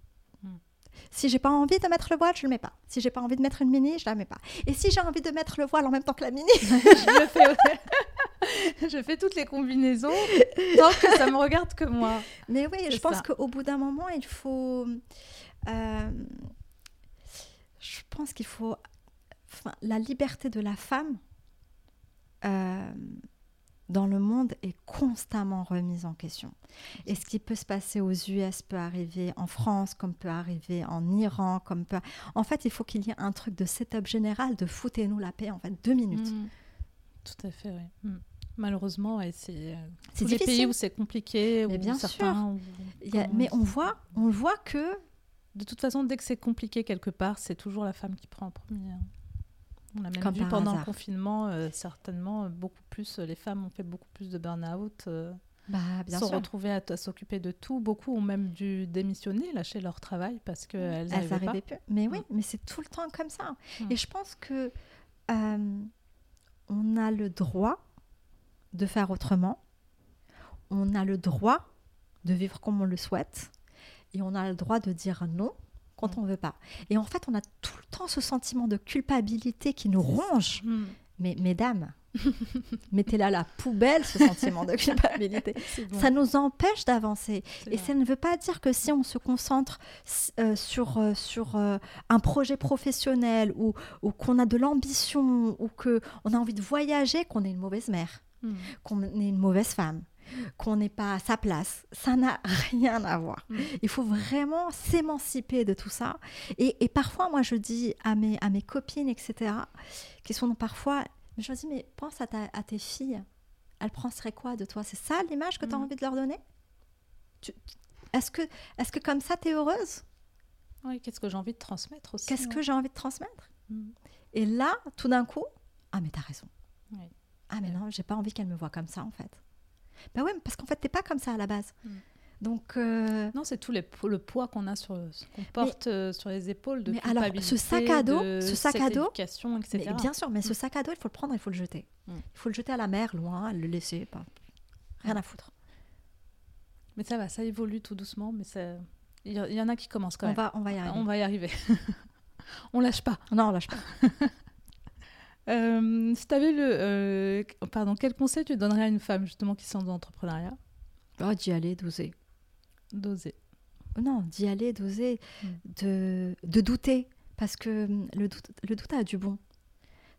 Si j'ai pas envie de mettre le voile, je le mets pas. Si j'ai pas envie de mettre une mini, je la mets pas. Et si j'ai envie de mettre le voile en même temps que la mini, je le fais. je fais toutes les combinaisons tant que ça me regarde que moi. Mais oui, je pense qu'au bout d'un moment, il faut. Euh, je pense qu'il faut la liberté de la femme euh, dans le monde est constamment remise en question. Et ce qui peut se passer aux US peut arriver en France, comme peut arriver en Iran, comme peut... En fait, il faut qu'il y ait un truc de setup général, de foutez-nous la paix, en fait, deux minutes. Mmh. Tout à fait, oui. Mmh. Malheureusement, c'est euh, les pays où c'est compliqué. Mais bien sûr. mais on voit, on voit que... De toute façon, dès que c'est compliqué quelque part, c'est toujours la femme qui prend en premier. On a même vu pendant le confinement, euh, certainement, euh, beaucoup plus, euh, les femmes ont fait beaucoup plus de burn-out. Euh, bah, bien sont retrouvées à, s'occuper de tout. Beaucoup ont même dû démissionner, lâcher leur travail parce qu'elles n'arrivaient pas. Mais oui, mm. mais c'est tout le temps comme ça. Mm. Et je pense que on a le droit de faire autrement. On a le droit de vivre comme on le souhaite. Et on a le droit de dire non quand mm. on veut pas. Et en fait, on a tout le temps ce sentiment de culpabilité qui nous ronge. Mm. Mais mesdames, mettez là la poubelle ce sentiment de culpabilité. Ça nous empêche d'avancer. Et ça ne veut pas dire que si on se concentre euh, sur, euh, sur euh, un projet professionnel ou, ou qu'on a de l'ambition ou qu'on a envie de voyager, qu'on est une mauvaise mère, mm. qu'on est une mauvaise femme qu'on n'est pas à sa place. Ça n'a rien à voir. Mm. Il faut vraiment s'émanciper de tout ça. Et, parfois, moi, je dis à mes, à mes copines, etc., qui sont parfois... Je me dis, mais pense à, ta, à tes filles. Elles penseraient quoi de toi? C'est ça l'image que tu as mm. envie de leur donner? Est-ce que, est que comme ça, tu es heureuse? Oui, qu'est-ce que j'ai envie de transmettre aussi Qu'est-ce que j'ai envie de transmettre? Mm. Et là, tout d'un coup, ah mais t'as raison. Ah mais non, j'ai pas envie qu'elle me voit comme ça en fait. Ben ouais, parce qu'en fait, t'es pas comme ça à la base. Mm. Donc euh, non, c'est tout les, le poids qu'on a sur qu'on porte euh, sur les épaules de mais alors ce sac à dos, ce sac à dos, etc. Mais bien sûr, mais ce mm. sac à dos, il faut le prendre, il faut le jeter. Mm. Il faut le jeter à la mer, loin, le laisser, pas rien à foutre. Mais ça va, ça évolue tout doucement, mais ça... il y, en a qui commencent quand on même. Va, on va y arriver. On va y arriver. on lâche pas. Non, on lâche pas. Euh, si tu avais le. Euh, pardon, quel conseil tu donnerais à une femme justement qui sent dans l'entrepreneuriat? Oh, D'y aller, d'oser. D'oser. Non, d'y aller, d'oser, hmm. de, de, douter. Parce que hum, le doute, le doute a du bon.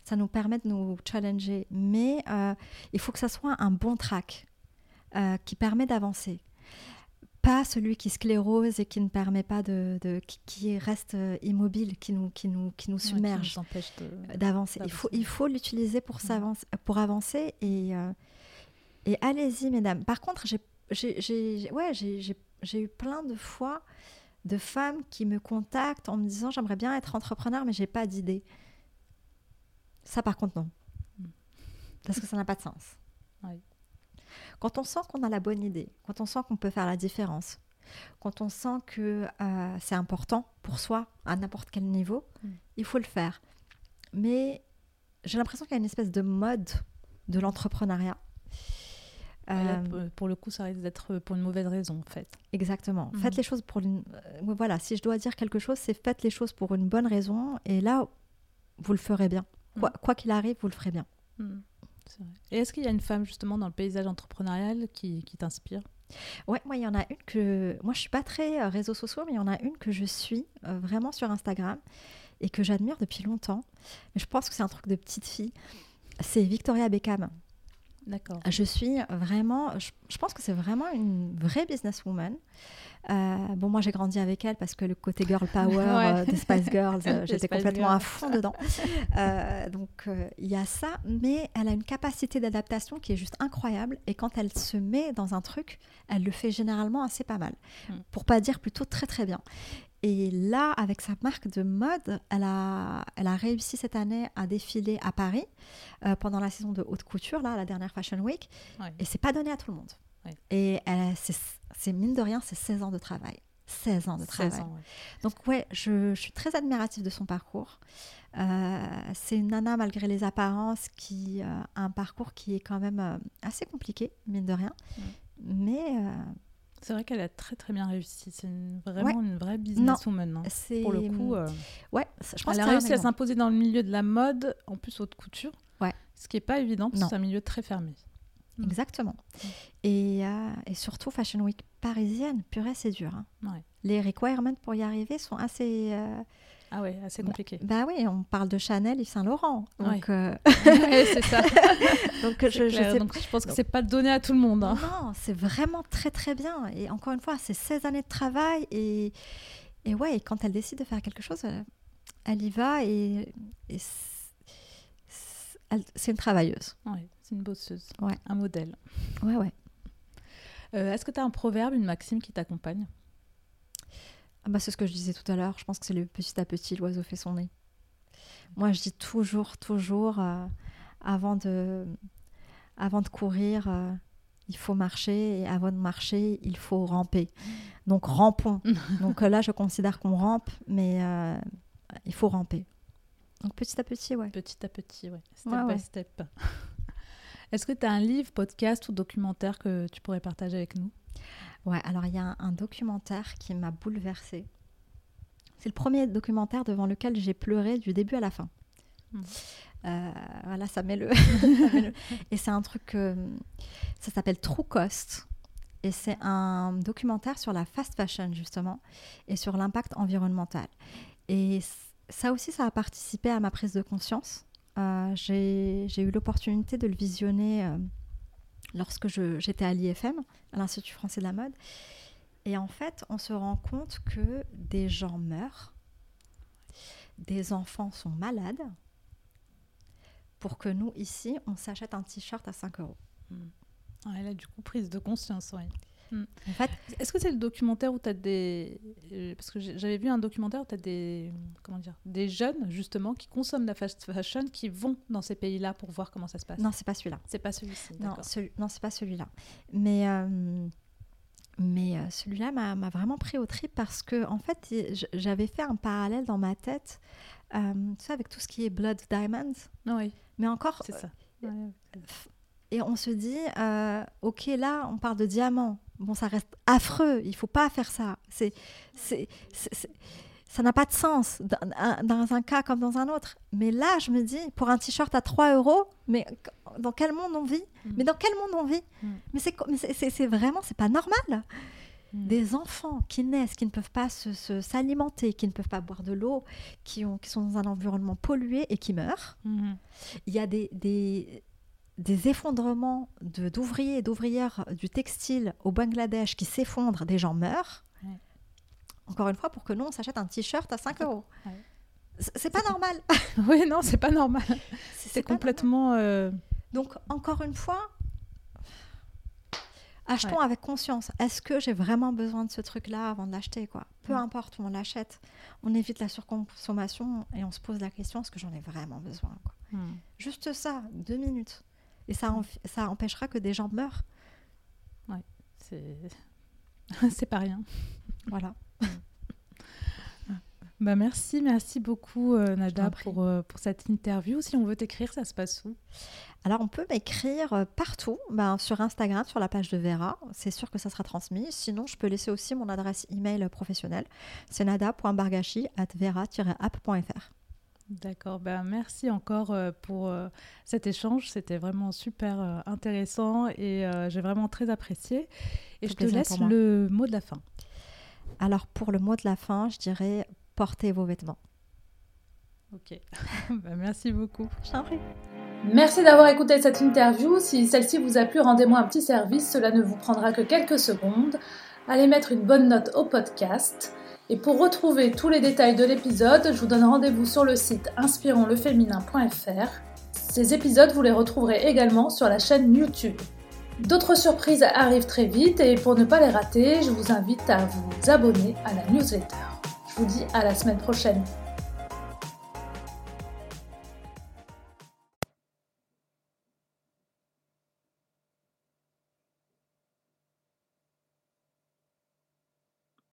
Ça nous permet de nous challenger. Mais euh, il faut que ça soit un bon track qui permet d'avancer pas celui qui sclérose et qui ne permet pas de, qui, reste euh, immobile, qui nous, qui nous, qui nous submerge, d'avancer. Il faut, il faut l'utiliser pour, s'avancer, pour avancer et, euh, et allez-y, mesdames. Par contre, j'ai, j'ai, ouais, j'ai, eu plein de fois de femmes qui me contactent en me disant j'aimerais bien être entrepreneur, mais j'ai pas d'idée. Ça, par contre, non. Hmm. Parce que ça n'a pas de sens. Oui. Quand on sent qu'on a la bonne idée, quand on sent qu'on peut faire la différence, quand on sent que euh, c'est important pour soi à n'importe quel niveau, mm. il faut le faire. Mais j'ai l'impression qu'il y a une espèce de mode de l'entrepreneuriat. Euh, pour le coup, ça risque d'être pour une mauvaise raison, en fait. Exactement. Mm. Faites les choses pour une. Euh, voilà, si je dois dire quelque chose, c'est faites les choses pour une bonne raison, et là, vous le ferez bien. Quoi mm. qu'il arrive, vous le ferez bien. Et est-ce qu'il y a une femme justement dans le paysage entrepreneurial qui, t'inspire? Ouais, moi il y en a une que moi je suis pas très euh, réseaux sociaux, mais il y en a une que je suis euh, vraiment sur Instagram et que j'admire depuis longtemps. Mais je pense que c'est un truc de petite fille. C'est Victoria Beckham. D'accord. Je suis vraiment, je, je pense que c'est vraiment une vraie businesswoman. Euh, bon, moi j'ai grandi avec elle parce que le côté girl power euh, des Spice Girls, euh, j'étais complètement à fond dedans. donc il y a ça, mais elle a une capacité d'adaptation qui est juste incroyable. Et quand elle se met dans un truc, elle le fait généralement assez pas mal, hmm. pour pas dire plutôt très très bien. Et là, avec sa marque de mode, elle a, elle a réussi cette année à défiler à Paris pendant la saison de haute couture, là, la dernière Fashion Week. Et c'est pas donné à tout le monde. Et c'est mine de rien, c'est 16 ans de travail. 16 ans de travail. Donc ouais, je, suis très admirative de son parcours. Euh, c'est une nana malgré les apparences qui a un parcours qui est quand même euh, assez compliqué, mine de rien. Mais euh, c'est vrai qu'elle a très très bien réussi. C'est vraiment une vraie businesswoman. Hein. Pour le coup, ouais, je pense elle a réussi à s'imposer dans le milieu de la mode, en plus haute couture. Ouais. Ce qui n'est pas évident parce que c'est un milieu très fermé. Mm. Exactement. Et, et, surtout Fashion Week parisienne, purée, c'est dur. Hein. Les requirements pour y arriver sont assez. Ah ouais, assez compliqué. Bah, oui, on parle de Chanel et Saint Laurent. Donc, euh, c'est ça. donc, je, je, donc, je, pense que c'est pas donné à tout le monde. Hein. Non, c'est vraiment très très bien. Et encore une fois, c'est 16 années de travail et, et ouais, quand elle décide de faire quelque chose, euh, elle y va et, c'est une travailleuse. Ouais, c'est une bosseuse. Ouais. Un modèle. Ouais, ouais. Euh, est-ce que tu as un proverbe, une maxime qui t'accompagne? Ah bah, c'est ce que je disais tout à l'heure. Je pense que c'est le petit à petit, l'oiseau fait son nez. Moi, je dis toujours, toujours, euh, avant, de, avant de courir, euh, il faut marcher. Et avant de marcher, il faut ramper. Donc, rampons. Donc euh, là, je considère qu'on rampe, mais il faut ramper. Donc, petit à petit, ouais. Petit à petit, ouais. Step by step. Est-ce que tu as un livre, podcast ou documentaire que tu pourrais partager avec nous? Ouais, alors il y a un, documentaire qui m'a bouleversée. C'est le premier documentaire devant lequel j'ai pleuré du début à la fin. Hmm. Euh, voilà, ça met le. Et c'est un truc. ça s'appelle True Cost. Et c'est un documentaire sur la fast fashion, justement, et sur l'impact environnemental. Et ça aussi, ça a participé à ma prise de conscience. Euh, j'ai eu l'opportunité de le visionner euh, lorsque j'étais à l'IFM, à l'Institut français de la mode. Et en fait, on se rend compte que des gens meurent, des enfants sont malades, pour que nous, ici, on s'achète un t-shirt à 5 euros. Mmh. là, du coup, prise de conscience, oui. En fait, est-ce que c'est le documentaire où tu as des. Euh, parce que j'avais vu un documentaire où tu as des. Comment dire Des jeunes, justement, qui consomment la fast fashion, qui vont dans ces pays-là pour voir comment ça se passe? Non, c'est pas celui-là. C'est pas celui-ci. Non, non c'est pas celui-là. Mais. Euh, mais euh, celui-là m'a vraiment pris au trip parce que, en fait, j'avais fait un parallèle dans ma tête, tu sais, avec tout ce qui est Blood Diamonds. Oui. Mais encore. C'est ça. Et on se dit, ok, là, on parle de diamants bon, ça reste affreux, il faut pas faire ça. C'est, c'est, ça n'a pas de sens dans un cas comme dans un autre. Mais là, je me dis, pour un t-shirt à 3 euros, mais dans quel monde on vit? Mm. Mais dans quel monde on vit? Mm. Mais c'est, c'est, vraiment, c'est pas normal. Mm. Des enfants qui naissent, qui ne peuvent pas se, s'alimenter, qui ne peuvent pas boire de l'eau, qui, ont, qui sont dans un environnement pollué et qui meurent. Mm-hmm. Il y a des, des, des effondrements d'ouvriers et d'ouvrières du textile au Bangladesh qui s'effondrent, des gens meurent. Encore une fois, pour que nous, on s'achète un t-shirt à 5 euros. C'est pas normal. oui, non, c'est pas normal. C'est complètement. Euh, Donc, encore une fois, achetons avec conscience. Est-ce que j'ai vraiment besoin de ce truc-là avant de l'acheter quoi? Peu importe où on l'achète, on évite la surconsommation et on se pose la question est-ce que j'en ai vraiment besoin quoi? Mm. Juste ça, deux minutes. Et ça, ça empêchera que des gens meurent. Ouais, c'est, pas rien. Voilà. bah merci, merci beaucoup euh, Nada pour, euh, pour cette interview. Si on veut t'écrire, ça se passe où? Alors, on peut m'écrire euh, partout, ben, sur Instagram, sur la page de Vera. C'est sûr que ça sera transmis. Sinon, je peux laisser aussi mon adresse email professionnelle. C'est nada.bargachi.vera-app.fr. D'accord, ben merci encore euh, pour euh, cet échange. C'était vraiment super euh, intéressant et j'ai vraiment très apprécié. Et je te laisse le mot de la fin. Alors pour le mot de la fin, je dirais portez vos vêtements. Ok, ben, merci beaucoup. Je t'en prie. Merci d'avoir écouté cette interview. Si celle-ci vous a plu, rendez-moi un petit service. Cela ne vous prendra que quelques secondes. Allez mettre une bonne note au podcast. Et pour retrouver tous les détails de l'épisode, je vous donne rendez-vous sur le site inspironsleféminin.fr. Ces épisodes, vous les retrouverez également sur la chaîne YouTube. D'autres surprises arrivent très vite et pour ne pas les rater, je vous invite à vous abonner à la newsletter. Je vous dis à la semaine prochaine.